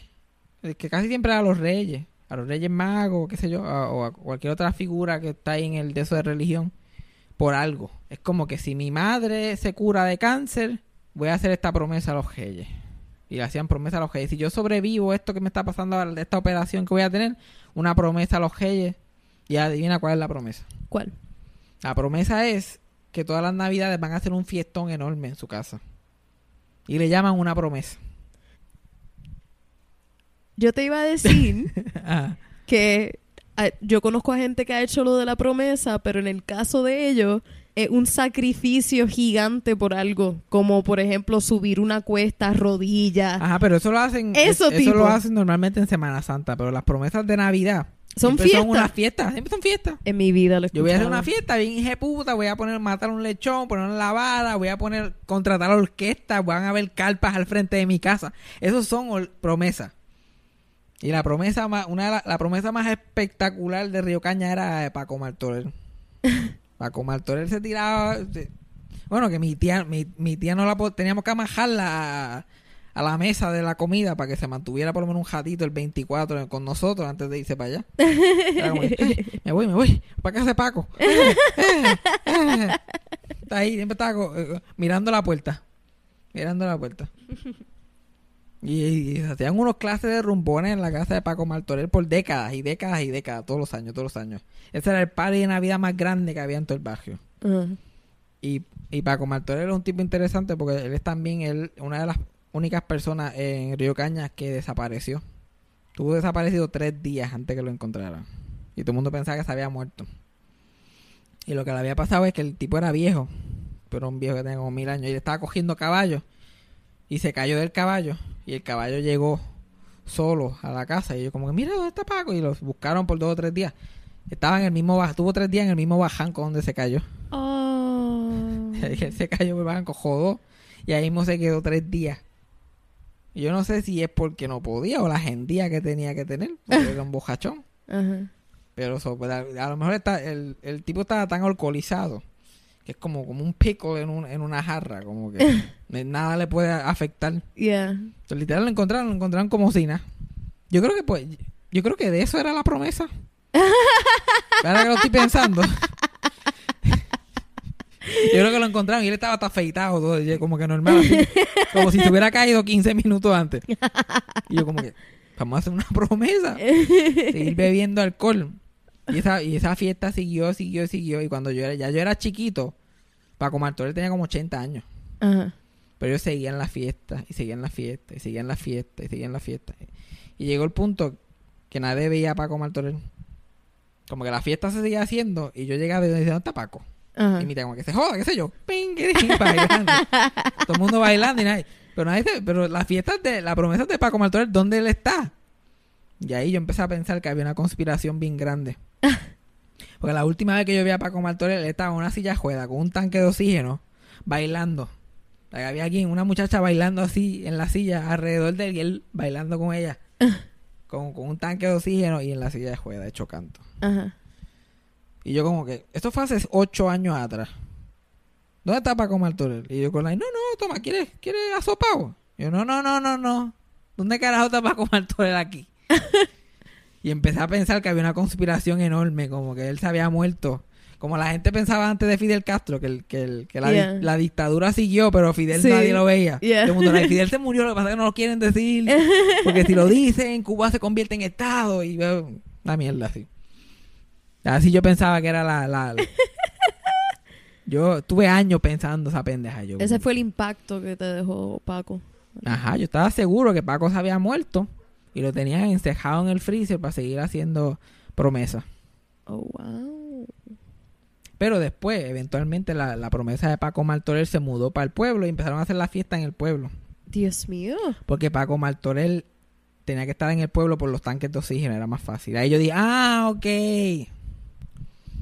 que casi siempre a los reyes, a los reyes magos, qué sé yo, a- o a cualquier otra figura que está ahí en el de eso de religión, por algo. Es como que si mi madre se cura de cáncer, voy a hacer esta promesa a los reyes. Y le hacían promesa a los reyes. Si yo sobrevivo esto que me está pasando ahora, de esta operación que voy a tener, una promesa a los reyes. Y adivina cuál es la promesa. ¿Cuál? La promesa es que todas las navidades van a hacer un fiestón enorme en su casa. Y le llaman una promesa. Yo te iba a decir Ajá. que ah, yo conozco a gente que ha hecho lo de la promesa, pero en el caso de ellos es un sacrificio gigante por algo, como por ejemplo subir una cuesta rodillas. Ajá, pero eso lo hacen. Eso es- tipo. lo hacen normalmente en Semana Santa. Pero las promesas de Navidad Son siempre son fiestas. unas fiestas. Siempre son fiestas. En mi vida lo Yo voy a hacer una fiesta bien puta, voy a poner matar un lechón, poner una lavada, voy a poner contratar a la orquesta, van a ver carpas al frente de mi casa. Esos son promesas. Y la promesa más, una de la, la promesa más espectacular de Río Caña era Paco Martorell. Paco Martorell se tiraba, se- bueno que mi tía, mi, mi tía no la teníamos que amajarla a, a la mesa de la comida para que se mantuviera por lo menos un jatito el 24 con nosotros antes de irse para allá. Era como que, "Eh, me voy, me voy, para casa de Paco. Eh, eh, eh". Está ahí, siempre estaba mirando la puerta. Mirando la puerta. Y, y hacían unos clases de rumbones en la casa de Paco Martorell por décadas y décadas y décadas, todos los años, todos los años. Ese era el party de Navidad más grande que había en todo el barrio. Y, y Paco Martorell es un tipo interesante porque él es también él, una de las únicas personas en Río Cañas que desapareció. Tuvo desaparecido tres días antes que lo encontraran. Y todo el mundo pensaba que se había muerto. Y lo que le había pasado es que el tipo era viejo. Pero un viejo que tenía como mil años. Y le estaba cogiendo caballo. Y se cayó del caballo. Y el caballo llegó solo a la casa. Y yo como que, mira, ¿dónde está Paco? Y los buscaron por dos o tres días. Estaba en el mismo baj- tuvo tres días en el mismo bajanco donde se cayó. Oh. Él se cayó por el barranco, jodó. Y ahí mismo se quedó tres días. Y yo no sé si es porque no podía o la agendía que tenía que tener, porque era un bojachón. Ajá. Pero eso, pues, a, a lo mejor está, el, el tipo estaba tan alcoholizado que es como, como un pico en, un- en una jarra, como que nada le puede afectar. Yeah. Entonces, literal lo encontraron, lo encontraron como si nada. Yo creo que pues, yo creo que de eso era la promesa. Ahora que lo estoy pensando. Yo creo que lo encontraron y él estaba hasta afeitado, todo, como que normal, así, como si se hubiera caído 15 minutos antes. Y yo como que, vamos a hacer una promesa, seguir bebiendo alcohol. Y esa, y esa fiesta siguió, siguió, siguió. Y cuando yo era, ya yo era chiquito, Paco Martorell tenía como 80 años. Ajá. Pero ellos seguían la fiesta, y seguían la fiesta, y seguían la fiesta, y seguían la fiesta. Y llegó el punto que nadie veía a Paco Martorell. Como que la fiesta se seguía haciendo, y yo llegaba y decía, ¿dónde está Paco? Ajá. Y mi tía como que se joda, qué sé yo. Ping, ping, bailando. Todo el mundo bailando y nadie. Pero nadie se- pero las fiestas de, la promesa de Paco Martorell, ¿dónde él está? Y ahí yo empecé a pensar que había una conspiración bien grande. Porque la última vez que yo vi a Paco Martorell, él estaba en una silla juega con un tanque de oxígeno, bailando. O sea, había aquí una muchacha bailando así en la silla alrededor de él y él bailando con ella. Con, con un tanque de oxígeno y en la silla de juega, hecho canto. Ajá. Y yo como que, esto fue hace ocho años atrás. ¿Dónde está Paco Martorell? Y yo con la, no, no, toma, ¿quieres, ¿quieres asopado? Y yo, no, no, no, no, no. ¿Dónde carajo está Paco Martorell aquí? y empecé a pensar que había una conspiración enorme, como que él se había muerto. Como la gente pensaba antes de Fidel Castro, que, el, que, el, que la, di- Yeah. la dictadura siguió, pero Fidel Sí. nadie lo veía. Yeah. Todo el mundo, "Ay, Fidel se murió, lo que pasa es que no lo quieren decir. Porque si lo dicen, Cuba se convierte en Estado. Y veo una mierda así. Así yo pensaba que era la... la- la- Yo tuve años pensando esa pendeja. Yo, Ese fue el impacto que te dejó Paco. Ajá, yo estaba seguro que Paco se había muerto y lo tenían encejado en el freezer para seguir haciendo promesas. Oh, wow. Pero después, eventualmente, la, la promesa de Paco Martorell se mudó para el pueblo y empezaron a hacer la fiesta en el pueblo. Dios mío. Porque Paco Martorell tenía que estar en el pueblo por los tanques de oxígeno, era más fácil. Ahí yo dije, ah, ok.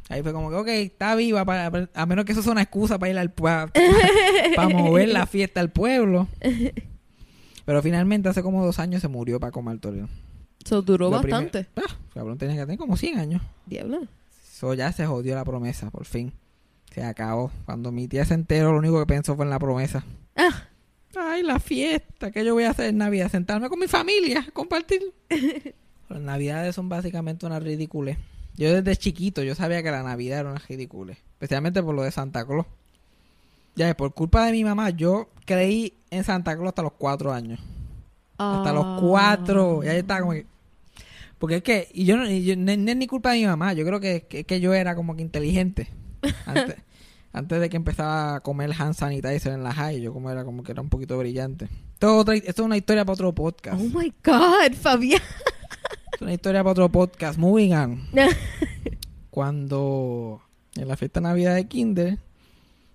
Ahí fue como que, ok, está viva, para, a menos que eso sea una excusa para ir al pueblo, para mover la fiesta al pueblo. Pero finalmente, hace como dos años se murió Paco Martorell. Eso duró Lo primer- bastante. Ah, cabrón, tenía que tener como 100 años. Diablo. Eso ya se jodió la promesa, por fin. Se acabó. Cuando mi tía se enteró, lo único que pensó fue en la promesa. Ah, Ay, la fiesta que yo voy a hacer en Navidad, sentarme con mi familia, compartir. Las Navidades son básicamente una ridícula. Yo desde chiquito yo sabía que la Navidad era una ridícula, especialmente por lo de Santa Claus. Ya, por culpa de mi mamá, yo creí en Santa Claus hasta los cuatro años. Hasta Ah. los cuatro. Ya yo estaba como que... Porque es que... Y yo no, y yo- no, no es ni culpa de mi mamá. Yo creo que, que, que yo era como que inteligente. Antes, antes de que empezaba a comer hand sanitizer en la high. Yo como era como que era un poquito brillante. Esto es, otra, esto es una historia para otro podcast. Oh my God, Fabián. Es una historia para otro podcast. Moving on. Cuando... En la fiesta de Navidad de Kinder...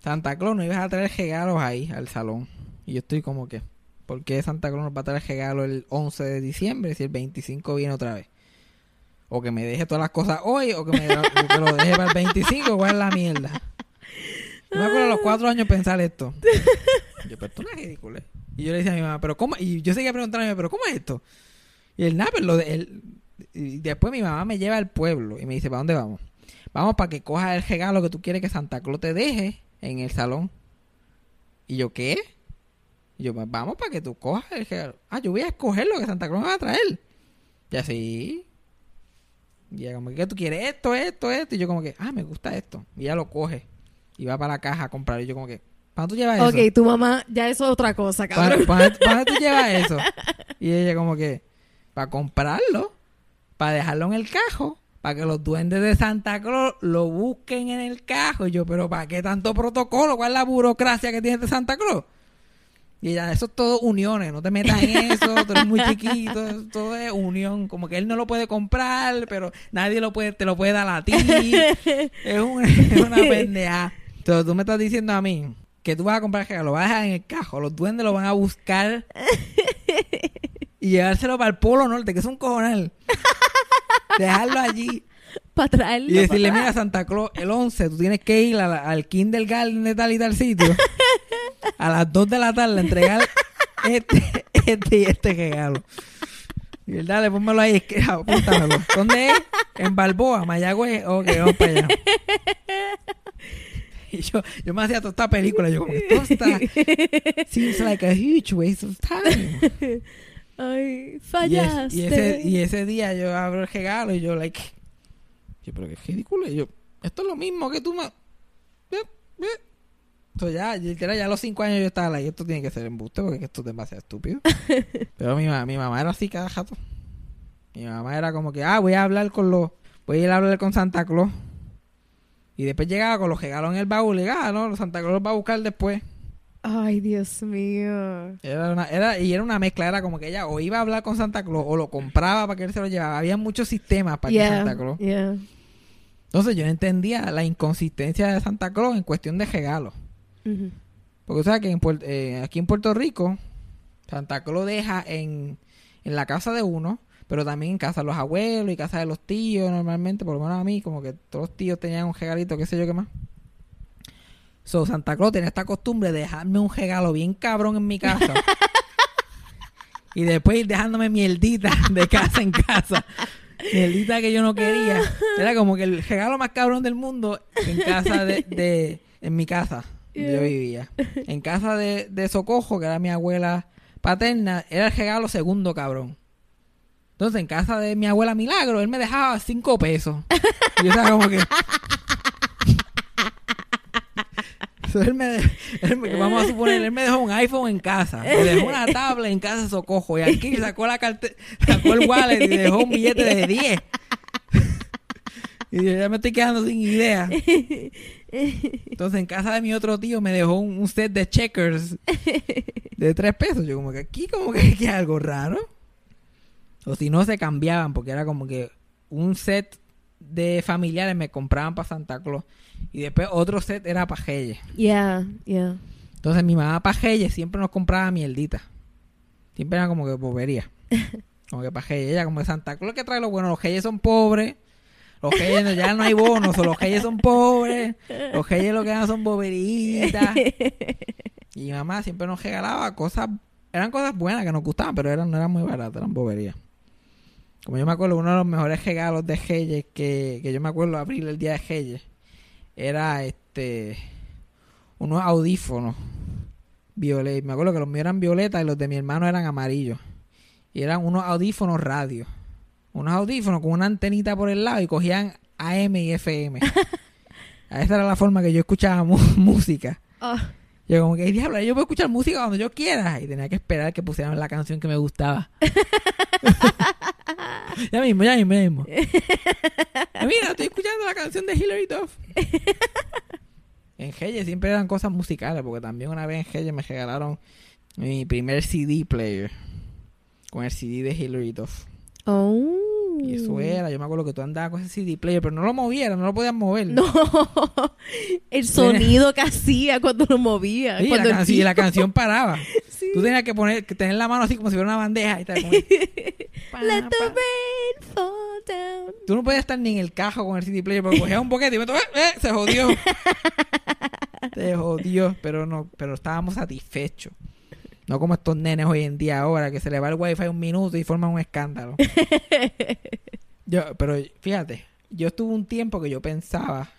Santa Claus nos iba a traer regalos ahí al salón. Y yo estoy como que... ¿Por qué Santa Claus nos va a traer regalo el 11 de diciembre si el 25 viene otra vez? O que me deje todas las cosas hoy o que me o que lo deje para el 25, ¿cuál es la mierda? Yo me acuerdo a los cuatro años pensar esto. Yo, pero esto no es ridículo. Y yo le decía a mi mamá, ¿pero cómo? Y yo seguía preguntándome, ¿pero cómo es esto? Y el nada, lo de él. Y después mi mamá me lleva al pueblo y me dice, ¿para dónde vamos? Vamos para que cojas el regalo que tú quieres que Santa Claus te deje en el salón. Y yo, ¿qué? Y yo, "Pues vamos para que tú cojas el regalo. Ah, yo voy a escoger lo que Santa Claus me va a traer. Y así. Y ella como, ¿qué tú quieres? Esto, esto, esto. Y yo como que, ah, me gusta esto. Y ella lo coge. Y va para la caja a comprar. Y yo como que, ¿para dónde tú llevas eso? Ok, tu mamá, ya eso es otra cosa, ¿Para, cabrón. para, para dónde tú llevas eso? Y ella como que, para comprarlo, para dejarlo en el cajo, para que los duendes de Santa Claus lo busquen en el cajo. Y yo, pero ¿para qué tanto protocolo? ¿Cuál es la burocracia que tiene de Santa Claus? Y ella, eso es todo uniones, no te metas en eso, tú eres muy chiquito, eso todo es unión, como que él no lo puede comprar, pero nadie lo puede, te lo puede dar a ti. Es, un- es una pendeja. Entonces tú me estás diciendo a mí que tú vas a comprar regalo, lo vas a dejar en el cajo, los duendes lo van a buscar y llevárselo para el Polo Norte, que es un cojonal. Dejarlo allí Para traerlo. y decirle, para mira. Santa Claus, el 11 tú tienes que ir a la- al kindergarten de tal y tal sitio a las 2 de la tarde a entregar este, este y este regalo. Y él, dale, pónmelo ahí, es que- apúntamelo. ¿Dónde es? En Balboa, Mayagüez. Ok, vamos para allá. Y yo, yo me hacía toda esta película. Yo, como, esto está. Seems like a huge waste of time. Ay, Y, es- fallaste. y ese, y ese día yo abro el regalo y yo, like. Yo, pero qué ridículo. Y yo, esto es lo mismo que tú me. Entonces ya, literal, ya a los cinco años yo estaba like, esto tiene que ser embuste porque esto es demasiado estúpido. pero mi, mi mamá era así cada rato. Mi mamá era como que, ah, voy a hablar con los. Voy a ir a hablar con Santa Claus. Y después llegaba con los regalos en el baúl y ah, no, Santa Claus los va a buscar después. Ay, Dios mío. Era una, era, y era una mezcla, era como que ella o iba a hablar con Santa Claus o lo compraba para que él se lo llevaba. Había muchos sistemas para que Yeah, Santa Claus. yeah. Entonces yo no entendía la inconsistencia de Santa Claus en cuestión de regalos. Ujú. Porque sabes que en eh, aquí en Puerto Rico, Santa Claus deja en, en la casa de uno, pero también en casa de los abuelos y casa de los tíos normalmente, por lo menos a mí, como que todos los tíos tenían un regalito, qué sé yo qué más. So, Santa Claus tenía esta costumbre de dejarme un regalo bien cabrón en mi casa. y después ir dejándome mierdita de casa en casa. Mierdita que yo no quería. Era como que el regalo más cabrón del mundo en casa de, de en mi casa donde yo vivía. En casa de, de Socojo, que era mi abuela paterna, era el regalo segundo cabrón. Entonces, en casa de mi abuela Milagro, él me dejaba cinco pesos. Y yo estaba como que... Él me, vamos a suponer, él me dejó un iPhone en casa, me dejó una tablet en casa Socojo y aquí sacó la sacó el wallet y dejó un billete de 10. Y yo ya me estoy quedando sin idea. Entonces en casa de mi otro tío me dejó un, set de checkers de 3 pesos. Yo como que aquí como que que algo raro. O si no se cambiaban porque era como que un set de familiares me compraban para Santa Claus y después otro set era para Reyes. Yeah, yeah. Entonces mi mamá para Reyes siempre nos compraba mierdita. Siempre era como que bobería. Como que para Reyes. Ella como que Santa Claus que trae lo bueno. Los Reyes son pobres. Los Reyes no- ya no hay bonos. los Reyes son pobres. Los Reyes lo que dan son boberitas. Y mi mamá siempre nos regalaba cosas. Eran cosas buenas que nos gustaban, pero eran, no eran muy baratas, eran boberías. Como yo me acuerdo, uno de los mejores regalos de Reyes que, que yo me acuerdo abrir el día de Reyes era este unos audífonos violetas. Me acuerdo que los míos eran violetas y los de mi hermano eran amarillos. Y eran unos audífonos radio. Unos audífonos con una antenita por el lado y cogían AM y FM. Esa era la forma que yo escuchaba música. Ah, Yo como que, diablo, yo puedo escuchar música cuando yo quiera. Y tenía que esperar que pusieran la canción que me gustaba. ya mismo, ya mismo, ya mismo. Mira, estoy escuchando la canción de Hillary Duff. en Gelle siempre eran cosas musicales, porque también una vez en Gelle me regalaron mi primer CD player. Con el CD de Hillary Duff. Oh. Y eso era, yo me acuerdo que tú andabas con ese CD player, pero no lo movieras, no lo podías mover. No, el sonido que hacía cuando lo movía. Sí, cuando la, el y la canción paraba. Tú tenías que poner, que tener la mano así como si fuera una bandeja y tal. como- pa, Let the pa. rain fall down. Tú no podías estar ni en el cajo con el CD player porque cogías un boquete y me ¡eh! Se jodió. se jodió, pero no, pero estábamos satisfechos. No como estos nenes hoy en día ahora que se le va el wifi un minuto y forman un escándalo. yo, pero fíjate, yo estuve un tiempo que yo pensaba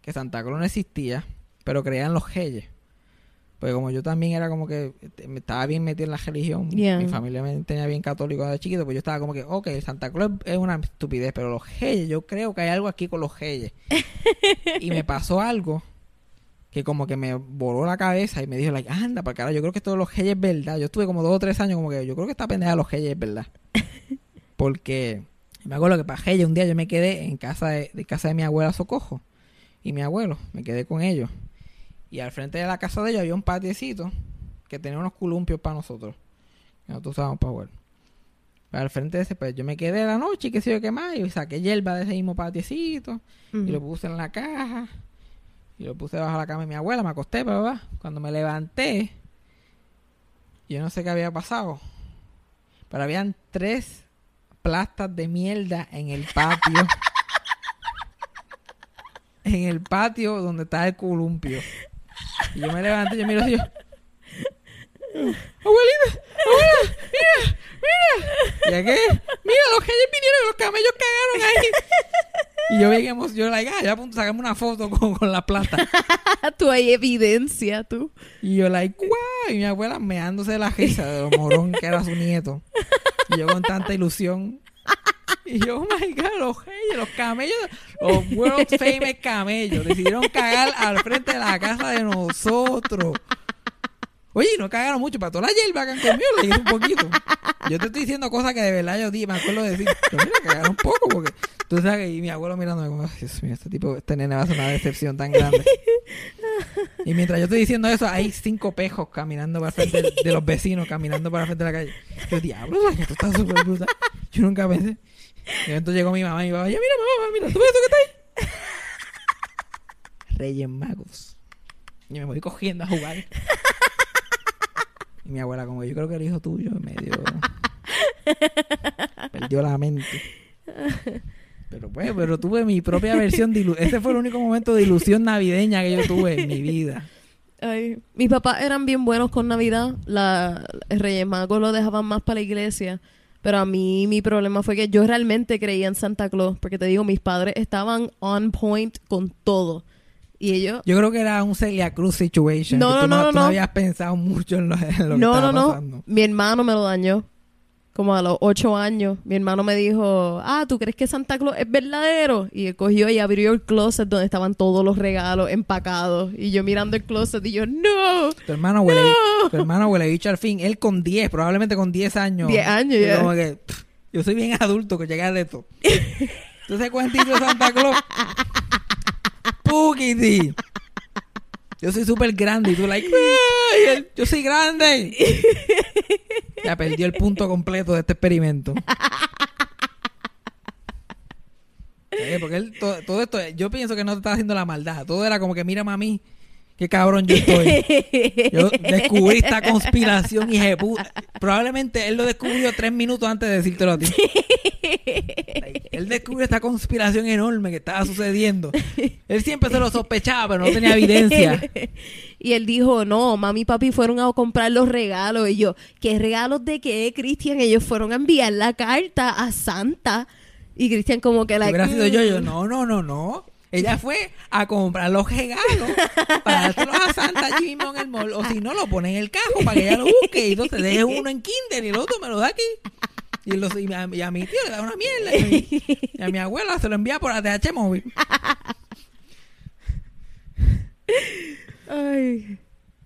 que Santa Claus no existía, pero creían los reyes. Pues como yo también era como que este, me estaba bien metido en la religión, Yeah. mi familia me tenía bien católico desde chiquito, pues yo estaba como que, ok, Santa Claus es una estupidez, pero los reyes, yo creo que hay algo aquí con los reyes. y me pasó algo que como que me voló la cabeza y me dijo, like, anda, para carajo, yo creo que esto de los reyes es verdad. Yo estuve como dos o tres años como que yo creo que esta pendeja de los reyes es verdad. Porque me acuerdo que para reyes un día yo me quedé en casa de, de casa de mi abuela Socojo y mi abuelo, me quedé con ellos. Y al frente de la casa de ellos había un patiecito que tenía unos columpios para nosotros. Que nosotros usábamos para jugar. Pero al frente de ese, pues yo me quedé la noche y qué sé yo qué más. Y saqué hierba de ese mismo patiecito. Y lo puse en la caja. Y lo puse bajo la cama de mi abuela. Me acosté, pero va. Cuando me levanté, yo no sé qué había pasado. Pero habían tres plastas de mierda en el patio. en el patio donde está el columpio. Y yo me levanté, yo miro así, yo, abuelita, abuela, ¿Ya qué? Mira, los reyes vinieron y los camellos cagaron ahí. Y yo bien emocionado, like, ah, ya punto de sacarme una foto con, con la plata. tú hay evidencia, tú. Y yo, like, guau. Y mi abuela meándose de la risa de lo morón que era su nieto. Y yo con tanta ilusión. Y yo, oh my god, los reyes, los camellos, los world famous camellos, decidieron cagar al frente de la casa de nosotros. Oye, no cagaron mucho, para toda la hierba que han comido, le hice un poquito. Yo te estoy diciendo cosas que de verdad yo di, me acuerdo de decir, pero mira, cagaron un poco, porque tú sabes, y mi abuelo mirándome como, Dios mío, este tipo, este nene va a ser una decepción tan grande. Y mientras yo estoy diciendo eso, hay cinco pejos caminando para frente de, de los vecinos, caminando para frente de la calle. Yo, diablo, esto está súper brutal. Yo nunca pensé. Y entonces llegó mi mamá y mi papá, ya mira, mamá, mira, ¿tú ves eso que está ahí? Reyes Magos. Y me voy cogiendo a jugar. Y mi abuela, como yo creo que el hijo tuyo es medio. perdió la mente. Pero pues, pero tuve mi propia versión de ilu- Ese fue el único momento de ilusión navideña que yo tuve en mi vida. Ay, mis papás eran bien buenos con Navidad. La, Reyes Magos lo dejaban más para la iglesia. Pero a mí mi problema fue que yo realmente creía en Santa Claus. Porque te digo, mis padres estaban on point con todo. Y ellos... Yo creo que era un Celia Cruz situation. No, no, no, tú no. habías pensado mucho en lo, en lo que No, estaba no, no. pasando. Mi hermano me lo dañó. Como a los ocho años. Mi hermano me dijo, ah, ¿tú crees que Santa Claus es verdadero? Y él cogió y abrió el closet donde estaban todos los regalos empacados. Y yo mirando el closet y yo, no. Tu hermano huele, No. tu hermano huele bicho al fin. Él con 10, probablemente con 10 años. 10 años, ya. Como que, pff, yo soy bien adulto que llegué de esto. Entonces cuentito de Santa Claus. Pukiti. Yo soy súper grande y tú like, "Ay, él- yo soy grande. Ya perdió el punto completo de este experimento. Eh, Porque él, todo, todo esto, yo pienso que no te estaba haciendo la maldad. Todo era como que, mira, mami, qué cabrón yo estoy. Yo descubrí esta conspiración y Probablemente él lo descubrió tres minutos antes de decírtelo a ti. Él descubrió esta conspiración enorme que estaba sucediendo. Él siempre se lo sospechaba, pero no tenía evidencia. Y él dijo, no, mami y papi fueron a comprar los regalos. Y yo, ¿qué regalos de qué, Cristian? Ellos fueron a enviar la carta a Santa. Y Cristian como que la... hubiera sido yo, yo, no, no, no, no. Ella fue a comprar los regalos para dárselos a Santa mismo en el mall. O si no, lo pone en el cajo para que ella lo busque. Y entonces deje uno en Kinder y el otro me lo da aquí. Y, los- y a, y a mi tío le da una mierda. Y a mi, y a mi abuela se lo envía por ATH móvil. Ay,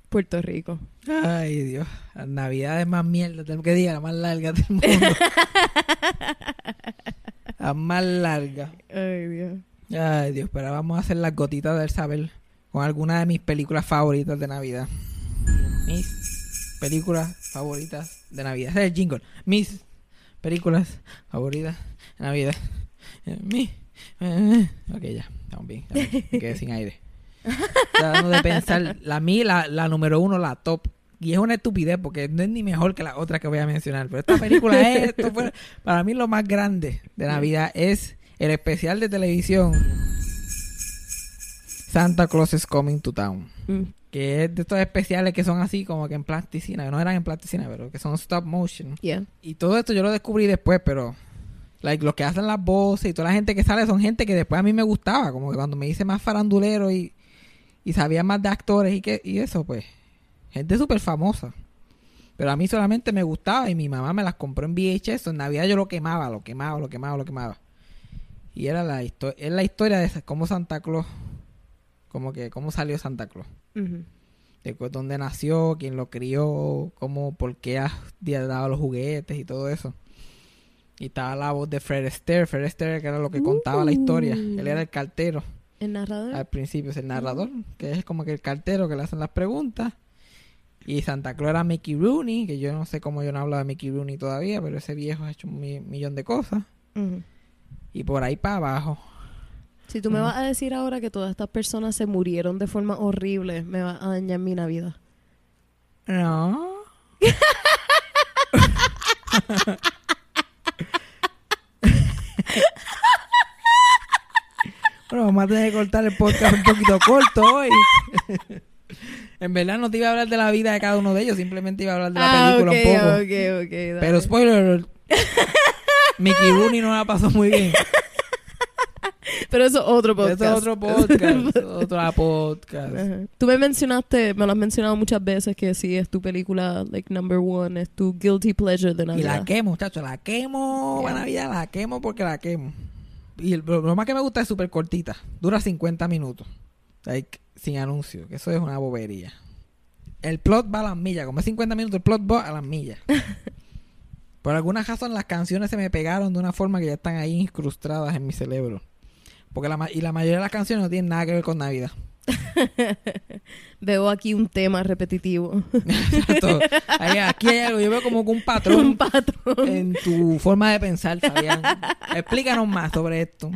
Puerto Rico. Ay, Dios. Las navidades más mierda, tengo que diga, la más larga del mundo. La más larga. Ay, Dios. Ay, Dios, pero vamos a hacer las gotitas del saber con alguna de mis películas favoritas de Navidad. Mis películas favoritas de Navidad. Ese es el jingle. Mis películas favoritas de Navidad. Eh, Mi. eh, ok, ya. Estamos bien. ya, Me quedé sin aire. Tratando de pensar. La mí, la, la número uno, la top. Y es una estupidez porque no es ni mejor que la otra que voy a mencionar. Pero esta película es, esto fue- para mí lo más grande de Navidad es el especial de televisión Santa Claus is Coming to Town. Mm. Que es de estos especiales que son así como que en plasticina. Que no eran en plasticina, pero que son stop motion. Yeah. Y todo esto yo lo descubrí después, pero like, los que hacen las voces y toda la gente que sale son gente que después a mí me gustaba. Como que cuando me hice más farandulero y, y sabía más de actores y, que, y eso, pues. Gente súper famosa. Pero a mí solamente me gustaba y mi mamá me las compró en VHS. En Navidad yo lo quemaba, lo quemaba, lo quemaba, lo quemaba. Y era la, histo- es la historia de cómo Santa Claus, como que cómo salió Santa Claus. Ujú. De dónde nació, quién lo crió, cómo, por qué ha dado los juguetes y todo eso. Y estaba la voz de Fred Astaire, Fred Astaire que era lo que contaba la historia. Él era el cartero El narrador. al principio, es el narrador, que es como que el cartero que le hacen las preguntas. Y Santa Claus era Mickey Rooney, que yo no sé cómo yo no hablo de Mickey Rooney todavía, pero ese viejo ha hecho un mi- millón de cosas. Y por ahí para abajo. Si tú me vas a decir ahora que todas estas personas se murieron de forma horrible, me va a dañar mi Navidad. No. bueno, vamos a tener que cortar el podcast un poquito corto hoy. en verdad no te iba a hablar de la vida de cada uno de ellos, simplemente iba a hablar de la película un poco. Ah, ok, ok, dale. Pero spoiler, Mickey Rooney no la pasó muy bien. Pero eso es otro podcast. Este es otro podcast. otro podcast. Ajá. Tú me mencionaste, me lo has mencionado muchas veces que sí es tu película, like, number one, es tu guilty pleasure de Y Navidad. la quemo, muchachos. La quemo para Navidad. La quemo porque la quemo. Y el, lo más que me gusta es súper cortita. Dura 50 minutos. Like, sin anuncio. Que eso es una bobería. El plot va a las millas. Como es 50 minutos, el plot va a las millas. Por alguna razón las canciones se me pegaron de una forma que ya están ahí incrustadas en mi cerebro. Porque la, y la mayoría de las canciones no tienen nada que ver con Navidad. Veo aquí un tema repetitivo. Exacto. Ahí- aquí hay algo. Yo veo como un patrón un patrón. en tu forma de pensar, Fabián. Explícanos más sobre esto.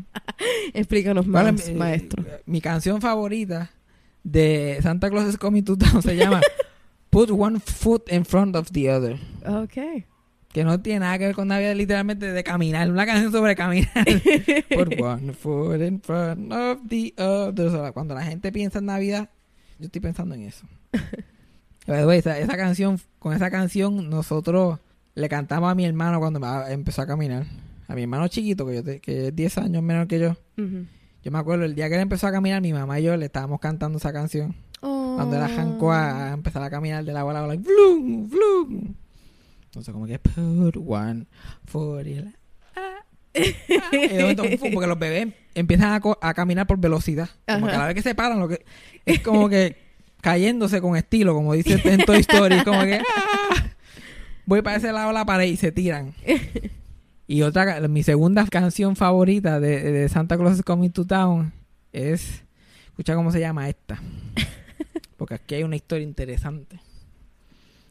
Explícanos más, ¿Cuál es, eh, maestro. Mi canción favorita de Santa Claus is Coming to Town se llama Put One Foot in Front of the Other. Ok. Que no tiene nada que ver con Navidad, literalmente de caminar. Una canción sobre caminar. Put one foot in front of the other. O sea, cuando la gente piensa en Navidad, yo estoy pensando en eso. Esa, esa canción, con esa canción, nosotros le cantamos a mi hermano cuando empezó a caminar. A mi hermano chiquito, que, yo te- que es 10 años menor que yo. Yo me acuerdo, el día que él empezó a caminar, mi mamá y yo le estábamos cantando esa canción. Cuando él arrancó a, a empezar a caminar de la bola bola, ¡blum! ¡blum! Entonces, como que, put one foot in la- ah, ah. Y de momento, ¡fum! porque los bebés empiezan a, co- a caminar por velocidad. Como Ajá. que a la vez que se paran, lo que, es como que cayéndose con estilo, como dice en Toy Story. Como que, ¡ah! voy para ese lado de la pared y se tiran. Y otra, mi segunda canción favorita de, de Santa Claus is Coming to Town es, escucha cómo se llama esta. Porque aquí hay una historia interesante.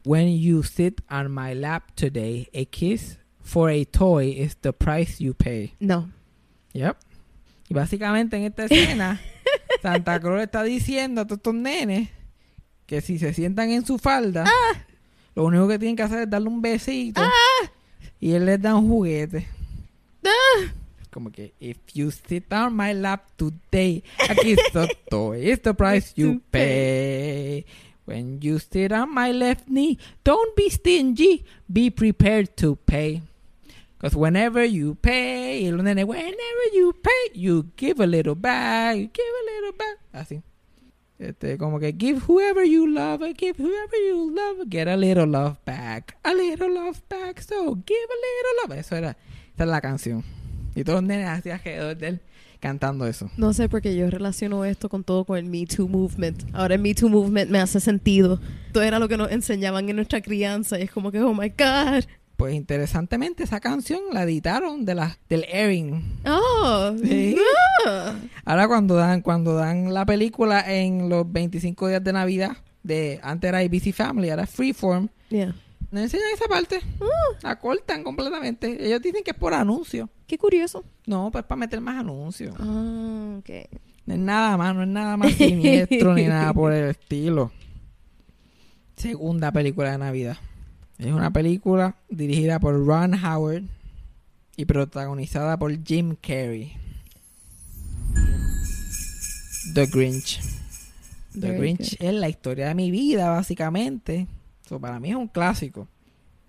When you sit on my lap today, a kiss for a toy is the price you pay. No. Yep. Y básicamente en esta escena, Santa le está diciendo a todos estos nenes que si se sientan en su falda, lo único que tienen que hacer es darle un besito y él les da un juguete. Como que, if you sit on my lap today, aquí está toy, it's the price you pay. When you sit on my left knee, don't be stingy, be prepared to pay. Because whenever you pay, whenever you pay, you give a little back, you give a little back. Así. Este, como que give whoever you love, give whoever you love, get a little love back, a little love back, so give a little love. Eso era, esa es la canción. Y todos los nenes así alrededor de él cantando eso. No sé por qué yo relaciono esto con todo con el Me Too Movement. Ahora el Me Too Movement me hace sentido. Todo era lo que nos enseñaban en nuestra crianza y es como que, oh my God. Pues interesantemente esa canción la editaron de la, del airing. Oh. Sí. ah. Ahora cuando dan cuando dan la película en los 25 días de Navidad, de antes era ABC Family, ahora Freeform, Yeah. No enseñan esa parte. La cortan completamente. Ellos dicen que es por anuncio. Qué curioso. No, pues para meter más anuncios. Ah, ok. No es nada más, no es nada más siniestro ni nada por el estilo. Segunda película de Navidad. Es una película dirigida por Ron Howard y protagonizada por Jim Carrey. The Grinch. The Very Grinch es la historia de mi vida, básicamente. Para mí es un clásico.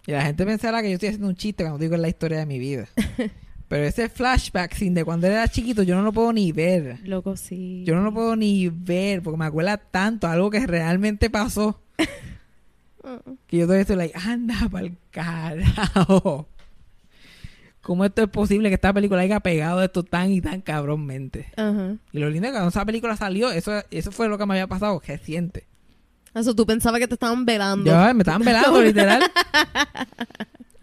Y la gente pensará que yo estoy haciendo un chiste cuando digo es la historia de mi vida. Pero ese flashback sin de cuando era chiquito yo no lo puedo ni ver. Loco, sí. Yo no lo puedo ni ver porque me acuerda tanto a algo que realmente pasó. que yo todavía estoy like, anda pa'l carajo. ¿Cómo esto es posible que esta película haya pegado esto tan y tan cabrónmente? Ajá. Y lo lindo es que cuando esa película salió, eso, eso fue lo que me había pasado reciente. Eso tú pensabas que te estaban velando. Yo, me estaban velando, literal.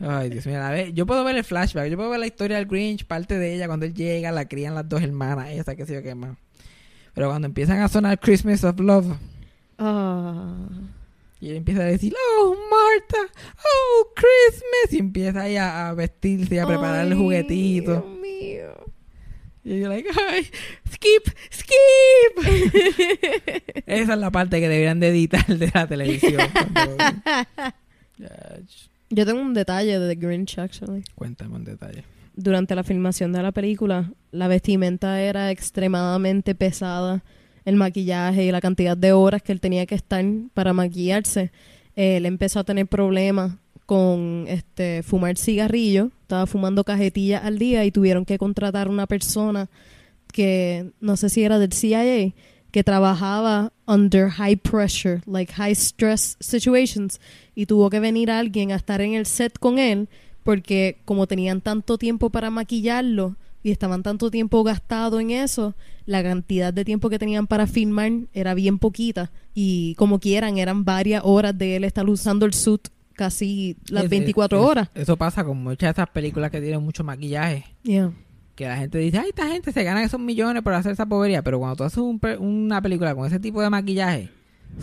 Ay, Dios mío, a ver, yo puedo ver el flashback, yo puedo ver la historia del Grinch, parte de ella, cuando él llega, la crían las dos hermanas, esa que sé yo qué más. Pero cuando empiezan a sonar Christmas of Love, Ah. y él empieza a decir, oh, Marta, oh, Christmas, y empieza ahí a, a vestirse y a preparar el juguetito. Dios mío. Y yo, like, ay, skip, skip. Esa es la parte que deberían de editar de la televisión. cuando- Yo tengo un detalle de The Grinch, actually. Cuéntame un detalle. Durante la filmación de la película, la vestimenta era extremadamente pesada. El maquillaje y la cantidad de horas que él tenía que estar para maquillarse. Él empezó a tener problemas con este fumar cigarrillo, estaba fumando cajetillas al día y tuvieron que contratar una persona que no sé si era del CIA que trabajaba under high pressure, like high stress situations y tuvo que venir alguien a estar en el set con él porque como tenían tanto tiempo para maquillarlo y estaban tanto tiempo gastado en eso, la cantidad de tiempo que tenían para filmar era bien poquita. Y como quieran eran varias horas de él estar usando el suit casi las Es- 24 es- horas. Eso pasa con muchas de esas películas que tienen mucho maquillaje. Yeah. Que la gente dice, ay, esta gente se gana esos millones por hacer esa povería. Pero cuando tú haces un una película con ese tipo de maquillaje,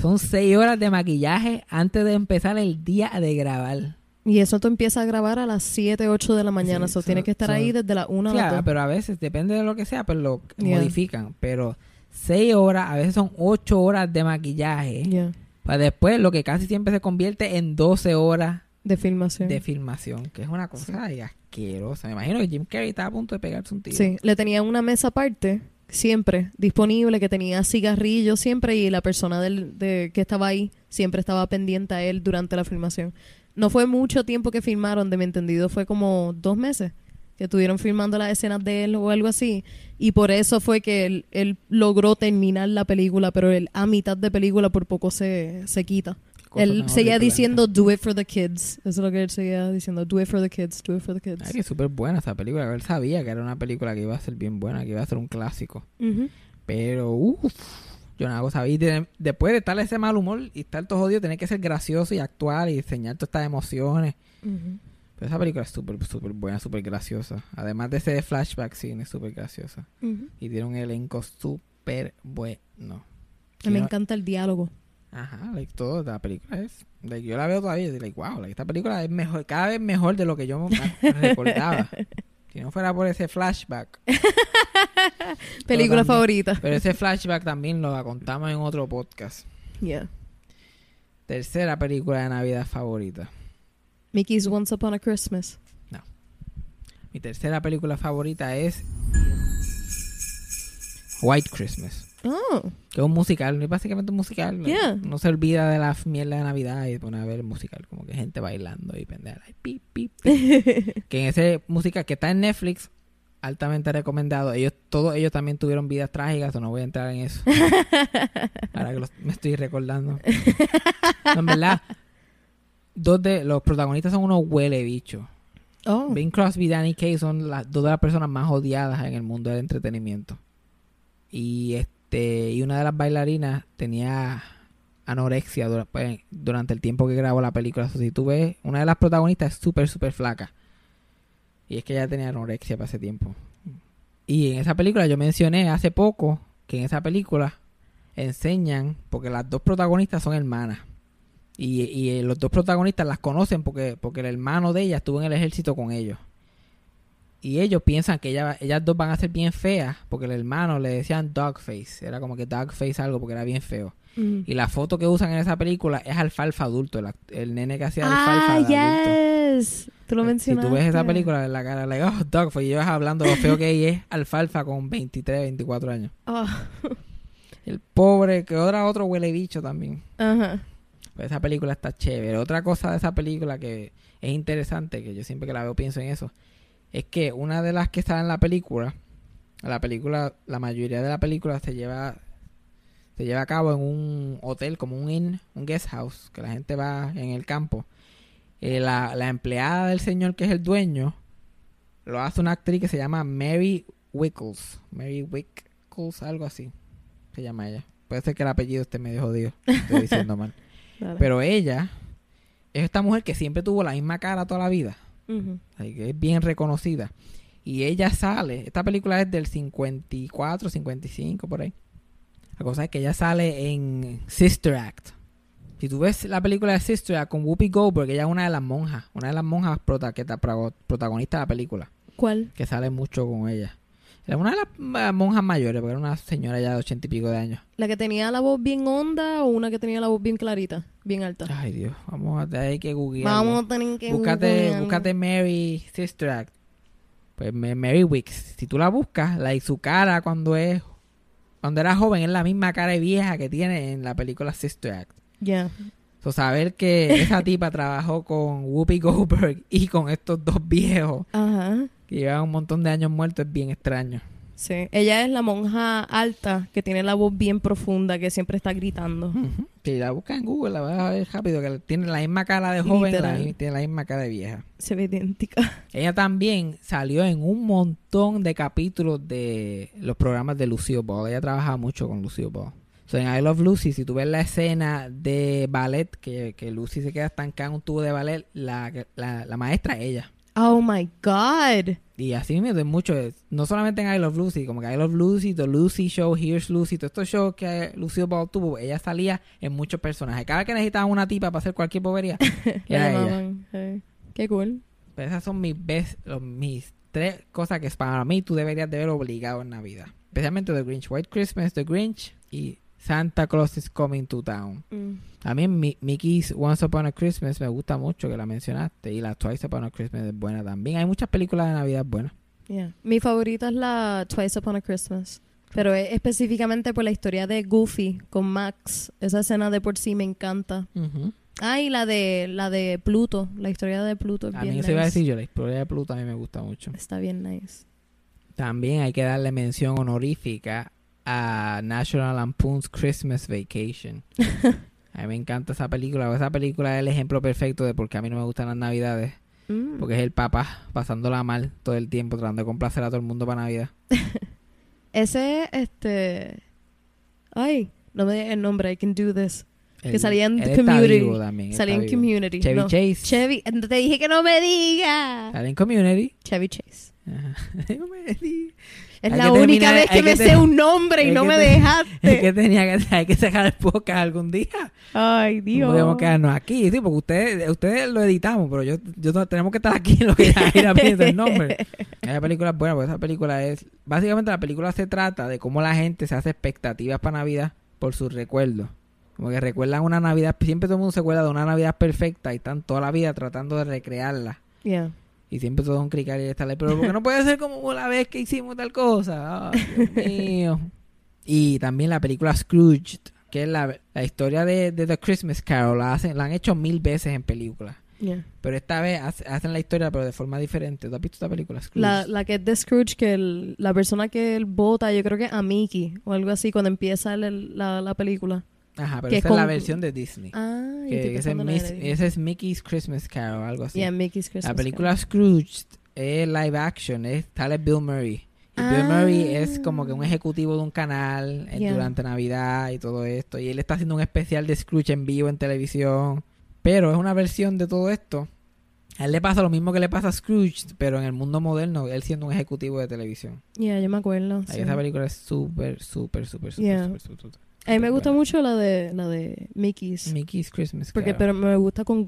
son seis horas de maquillaje antes de empezar el día de grabar. Y eso tú empiezas a grabar a las 7, 8 de la mañana. Sí, so, so- tienes que estar so- ahí desde las 1 a ah, 2. pero a veces, depende de lo que sea, pues lo Yeah. modifican. Pero seis horas, a veces son ocho horas de maquillaje. Yeah, Para después, lo que casi siempre se convierte en 12 horas De filmación. de filmación. Que es una cosa ay, asquerosa. Me imagino que Jim Carrey estaba a punto de pegarse un tiro. Sí, le tenía una mesa aparte, siempre disponible, que tenía cigarrillos siempre y la persona del, de, que estaba ahí siempre estaba pendiente a él durante la filmación. No fue mucho tiempo que filmaron, de mi entendido, fue como dos meses que estuvieron filmando las escenas de él o algo así. Y por eso fue que él, él logró terminar la película, pero él a mitad de película por poco se, se quita. Cosa Él seguía diciendo, do it for the kids. Eso es lo que él seguía diciendo, do it for the kids, do it for the kids. Ay, que súper buena esa película. Él sabía que era una película que iba a ser bien buena, que iba a ser un clásico. Ujú. Pero, uff, yo no hago sabía. Y de- después de estar ese mal humor y estar todo jodido, tener que ser gracioso y actuar y enseñar todas estas emociones. Ujú. Pero esa película es súper, súper buena, súper graciosa. Además de ese flashback scene, es súper graciosa. Y tiene un elenco súper bueno. Me encanta el diálogo. Ajá, like, todo la película es. like, yo la veo todavía y like, wow, like, esta película es mejor, cada vez mejor de lo que yo me recordaba. si no fuera por ese flashback. Película también- favorita. Pero ese flashback también lo contamos en otro podcast. Yeah. Tercera película de Navidad favorita. Mickey's Once Upon a Christmas. Mi tercera película favorita es White Christmas. Oh, Que es un musical, es básicamente un musical. Yeah. No se olvida de la mierda de Navidad y pone a ver el musical, como que gente bailando y pendeja. like, pi, pi, pi. que en ese musical que está en Netflix, altamente recomendado. Ellos, todos ellos también tuvieron vidas trágicas, o no voy a entrar en eso. Ahora que los- me estoy recordando. No, en verdad, dos de los protagonistas son unos huele bichos. oh. Bing Crosby y Danny Kaye son las dos de las personas más odiadas en el mundo del entretenimiento. Y este y una de las bailarinas tenía anorexia pues, durante el tiempo que grabó la película. Si tú ves, una de las protagonistas es súper, súper flaca. Y es que ella tenía anorexia para ese tiempo. Y en esa película yo mencioné hace poco que en esa película enseñan, porque las dos protagonistas son hermanas. Y, y eh, los dos protagonistas las conocen porque, porque el hermano de ella estuvo en el ejército con ellos. Y ellos piensan que ella, ellas dos van a ser bien feas porque el hermano le decían dogface. Era como que dogface algo porque era bien feo. Mm. Y la foto que usan en esa película es alfalfa adulto, el, nene que hacía alfalfa Ah, de adulto. yes. Tú lo Si mencionaste. tú ves esa película en la cara, like, oh, dogface, y ellos hablando de lo feo que ella es alfalfa con 23, 24 años. Oh. El pobre, que otra otro huele bicho también. Ajá. Pues esa película está chévere. Otra cosa de esa película que es interesante, que yo siempre que la veo pienso en eso, es que una de las que está en la película, la película, la mayoría de la película se lleva se lleva a cabo en un hotel, como un inn, un guest house, que la gente va en el campo. Eh, la, la empleada del señor que es el dueño lo hace una actriz que se llama Mary Wickles. Mary Wickles, algo así. Se llama ella. Puede ser que el apellido esté medio jodido. Estoy diciendo mal. Dale. Pero ella es esta mujer que siempre tuvo la misma cara toda la vida. Ujú. Así que es bien reconocida. Y ella sale, esta película es del 54, 55, por ahí. La cosa es que ella sale en Sister Act. Si tú ves la película de Sister Act con Whoopi Goldberg, ella es una de las monjas, una de las monjas prota que protagonista de la película, ¿Cuál? que sale mucho con ella. Era una de las eh, monjas mayores, porque era una señora ya de ochenta y pico de años. ¿La que tenía la voz bien honda o una que tenía la voz bien clarita? Bien alta. Ay, Dios, vamos a tener que googlear. Vamos a tener que búscate, googlearlo. búscate Mary Sister Act. Pues Ma- Mary Wicks. Si tú la buscas, la y su cara cuando es cuando era joven es la misma cara de vieja que tiene en la película Sister Act. Ya. So, saber que esa tipa trabajó con Whoopi Goldberg y con estos dos viejos Ajá. Que llevan un montón de años muertos es bien extraño. Sí. Ella es la monja alta que tiene la voz bien profunda que siempre está gritando. Ujú. Si la buscas en Google, la vas a ver rápido, que tiene la misma cara de joven, la, Literal. tiene la misma cara de vieja. Se ve idéntica. Ella también salió en un montón de capítulos de los programas de Lucio Ball. Ella trabajaba mucho con Lucio Ball. So, en I Love Lucy, si tú ves la escena de ballet, que, que Lucy se queda estancada en un tubo de ballet, la, la, la maestra es ella. Oh my God. Y así me doy mucho, no solamente en I Love Lucy, como que I Love Lucy, The Lucy Show, Here's Lucy, todos estos shows que Lucio Ball tuvo, ella salía en muchos personajes. Cada vez que necesitaban una tipa para hacer cualquier bobería, era ella. Qué cool. Pero esas son mis, best- los- mis tres cosas que para mí tú deberías de ver obligado en Navidad. Especialmente The Grinch. White Christmas, The Grinch y Santa Claus is Coming to Town. Mm. A mí Mi- Mickey's Once Upon a Christmas me gusta mucho que la mencionaste. Y la Twice Upon a Christmas es buena también. Hay muchas películas de Navidad buenas. Yeah. Mi favorita es la Twice Upon a Christmas. Pero es específicamente por la historia de Goofy con Max. Esa escena de por sí me encanta. Ah, y la de la de Pluto. La historia de Pluto es A bien mí nice. se iba a decir yo, la historia de Pluto a mí me gusta mucho. Está bien nice. También hay que darle mención honorífica a National Lampoon's Christmas Vacation. a mí me encanta esa película. Esa película es el ejemplo perfecto de por qué a mí no me gustan las navidades. Mm. Porque es el papá pasándola mal todo el tiempo, tratando de complacer a todo el mundo para Navidad. Ese, este... Ay, no me digas el nombre. I can do this. Que salía en Community. también, Salía en vivo. Community. Chevy no. Chase. Chevy. Te dije que no me digas. Sale en Community. Chevy Chase. Ajá. No. Es Hay la única terminar- vez que, me que sé un nombre y no me dejaste. Es que tenía que, hay que sacar el podcast algún día. Ay, No Dios. podemos quedarnos aquí, sí, porque ustedes, ustedes lo editamos, pero yo, yo no- tenemos que estar aquí en lo que Jaira piensa el nombre. Esa película es buena, porque esa película es, básicamente la película se trata de cómo la gente se hace expectativas para Navidad por sus recuerdos. Como que recuerdan una Navidad, siempre todo el mundo se acuerda de una Navidad perfecta y están toda la vida tratando de recrearla. Yeah. Y siempre todo es un cricar y estarle, pero porque no puede ser como la vez que hicimos tal cosa. Dios mío. Y también la película Scrooge, que es la, la historia de, de The Christmas Carol, la, hacen, la han hecho mil veces en películas. Yeah. Pero esta vez hace- hacen la historia, pero de forma diferente. ¿Tú has visto esta película, Scrooge? La, la que es de Scrooge, que el- la persona que él vota, yo creo que es a Mickey o algo así, cuando empieza el- la, la película. Ajá, pero esa con- es la versión de Disney. Ah, que ese, es Miss- ese es Mickey's Christmas Carol, algo así. Yeah, Mickey's Christmas. la película Scrooge es live action, es, sale Bill Murray. Y Bill Ah. Murray es como que un ejecutivo de un canal eh, Yeah. durante Navidad y todo esto. Y él está haciendo un especial de Scrooge en vivo en televisión. Pero es una versión de todo esto. A él le pasa lo mismo que le pasa a Scrooge, pero en el mundo moderno, él siendo un ejecutivo de televisión. Yeah, yo me acuerdo. Ahí sí. Esa película es súper, súper, súper, súper, súper, súper. A mí me gusta mucho la de la de Mickey's. Mickey's Christmas porque pero me gusta con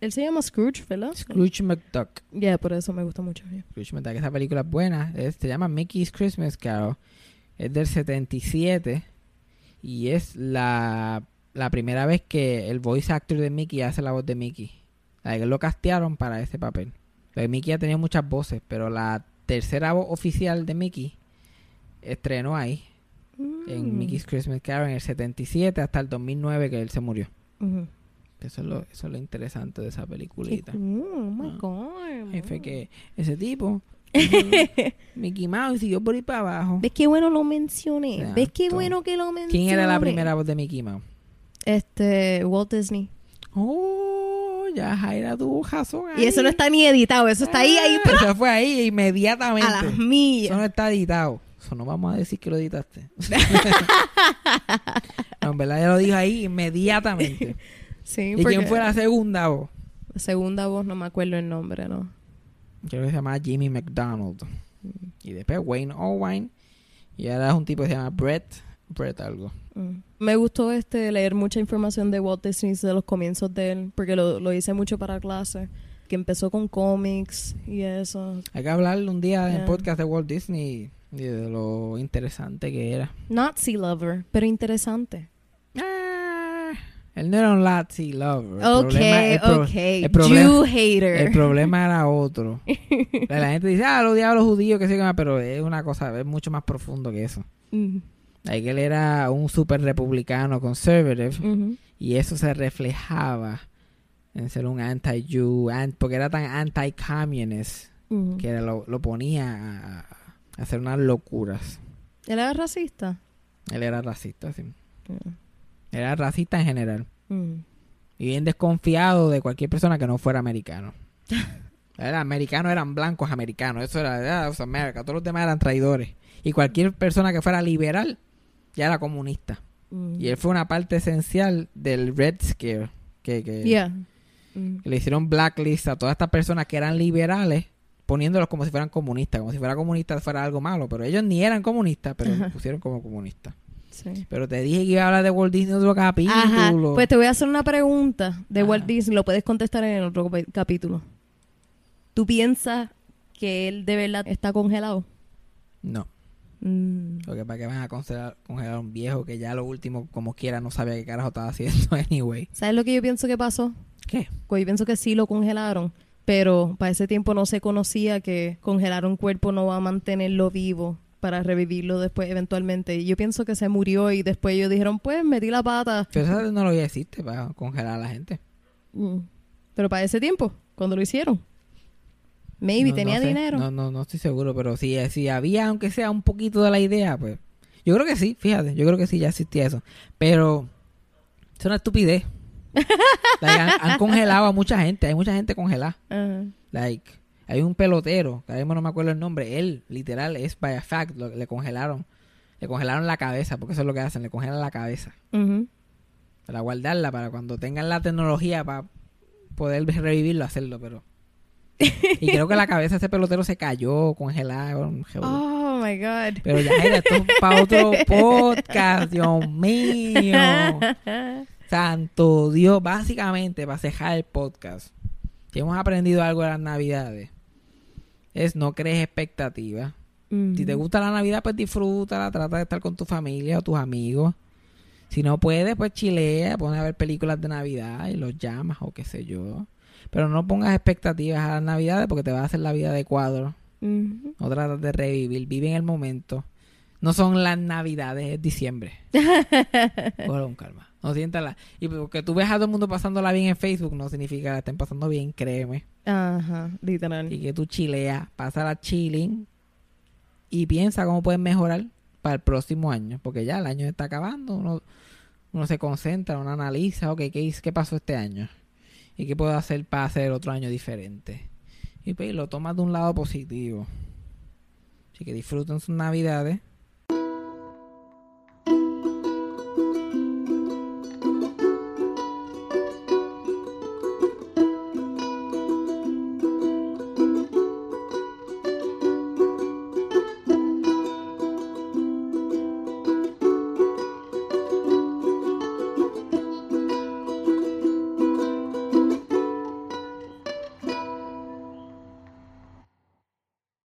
él se llama Scrooge, ¿verdad? Scrooge McDuck. Yeah, por eso me gusta mucho. yeah. Scrooge McDuck, esa película es buena. Es- se llama Mickey's Christmas Carol. Es del 77. Y es la, la primera vez que el voice actor de Mickey hace la voz de Mickey. La que lo castearon para ese papel. Porque Mickey ha tenido muchas voces, pero la tercera voz oficial de Mickey estrenó ahí. En Mm. Mickey's Christmas Carol en el 77 hasta el 2009 que él se murió. Eso es lo, eso es lo interesante de esa peliculita. cool, Oh my Ah. God. Ahí fue que ese tipo, Mickey Mouse, siguió por ahí para abajo. ¿Ves qué bueno lo mencioné? ¿Ves qué bueno que lo mencioné? ¿Quién era la primera voz de Mickey Mouse? Este, Walt Disney. Oh, ya Jaira tuvo razón Y eso no está ni editado, eso está ahí, ahí, Ah, Eso fue ahí inmediatamente. a las Eso millas. no está editado. Eso no vamos a decir que lo editaste. no, en verdad ya lo dijo ahí inmediatamente. Sí, ¿Y quién fue la segunda voz? la segunda voz no me acuerdo el nombre, ¿no? Creo que se llamaba Jimmy McDonald. Y después Wayne Owen. Y ahora es un tipo que se llama Brett. Brett algo. Mm. Me gustó este leer mucha información de Walt Disney de los comienzos de él, porque lo, lo hice mucho para clase, que empezó con cómics y eso. Hay que hablarle un día en Yeah. el podcast de Walt Disney y de lo interesante que era. Nazi lover, pero interesante. Ah, él no era un Nazi lover. El Ok, problema- ok. el problema- Jew hater. El problema era otro. la gente dice, ah, los diablos judíos, que sé qué más, pero es una cosa, es mucho más profundo que eso. Mm, Ahí que él era un super republicano, conservative. Y eso se reflejaba en ser un anti-Jew, an- porque era tan anti-communist que lo, lo ponía a hacer unas locuras. ¿Él era racista? Él era racista, sí. Mm. Era racista en general. Mm. Y bien desconfiado de cualquier persona que no fuera americano. Era americanos eran blancos americanos. Eso era, era America. Todos los demás eran traidores. Y cualquier persona que fuera liberal ya era comunista. Mm. Y él fue una parte esencial del Red Scare. Que, que, Yeah. Que le hicieron blacklist a todas estas personas que eran liberales, poniéndolos como si fueran comunistas. Como si fuera comunista fuera algo malo. Pero ellos ni eran comunistas, pero Ajá. los pusieron como comunistas. Sí. Pero te dije que iba a hablar de Walt Disney en otro capítulo. Ajá. Pues te voy a hacer una pregunta de Ajá. Walt Disney. Lo puedes contestar en el otro capítulo. ¿Tú piensas que él de verdad está congelado? No. Mm. Porque para que van a congelar, congelar a un viejo que ya lo último, como quiera, no sabía qué carajo estaba haciendo anyway. ¿Sabes lo que yo pienso que pasó? ¿Qué? Pues yo pienso que sí lo congelaron, pero para ese tiempo no se conocía que congelar un cuerpo no va a mantenerlo vivo para revivirlo después eventualmente. Y yo pienso que se murió y después ellos dijeron, pues metí la pata. Pero esa tecnología existe para congelar a la gente. Mm. Pero para ese tiempo, cuando lo hicieron. Maybe No- tenía no sé. dinero. No, no, no estoy seguro, pero si, si había, aunque sea un poquito de la idea, pues. Yo creo que sí, fíjate, yo creo que sí, ya existía eso. Pero es una estupidez. Like, han, han congelado a mucha gente, hay mucha gente congelada. Like, hay un pelotero, que mismo no me acuerdo el nombre, él, literal, es by a fact, lo- le congelaron. Le congelaron la cabeza, porque eso es lo que hacen, le congelan la cabeza. Ujú. Para guardarla, para cuando tengan la tecnología para poder revivirlo, hacerlo, pero... Y creo que la cabeza de ese pelotero se cayó, congelada. Oh my God. Pero ya era, esto es para otro podcast, Dios mío. Santo Dios, básicamente, para cejar el podcast, si hemos aprendido algo de las navidades, es no crees expectativas. Si te gusta la Navidad, pues disfrútala, trata de estar con tu familia o tus amigos. Si no puedes, pues chilea, pone a ver películas de Navidad y los llamas o qué sé yo. Pero no pongas expectativas a las Navidades porque te va a hacer la vida de cuadro. No tratas de revivir, vive en el momento. No son las Navidades, es diciembre. Con calma. No siéntala. Y porque tú ves a todo el mundo pasándola bien en Facebook, no significa que la estén pasando bien, créeme. Ajá, literal. Y que tú chileas, pásala chilling y piensa cómo puedes mejorar para el próximo año. Porque ya el año está acabando, uno, uno se concentra, uno analiza, ok, ¿qué, ¿qué pasó este año? ¿Y qué puedo hacer para hacer otro año diferente? Y pues lo tomas de un lado positivo. Así que disfruten sus navidades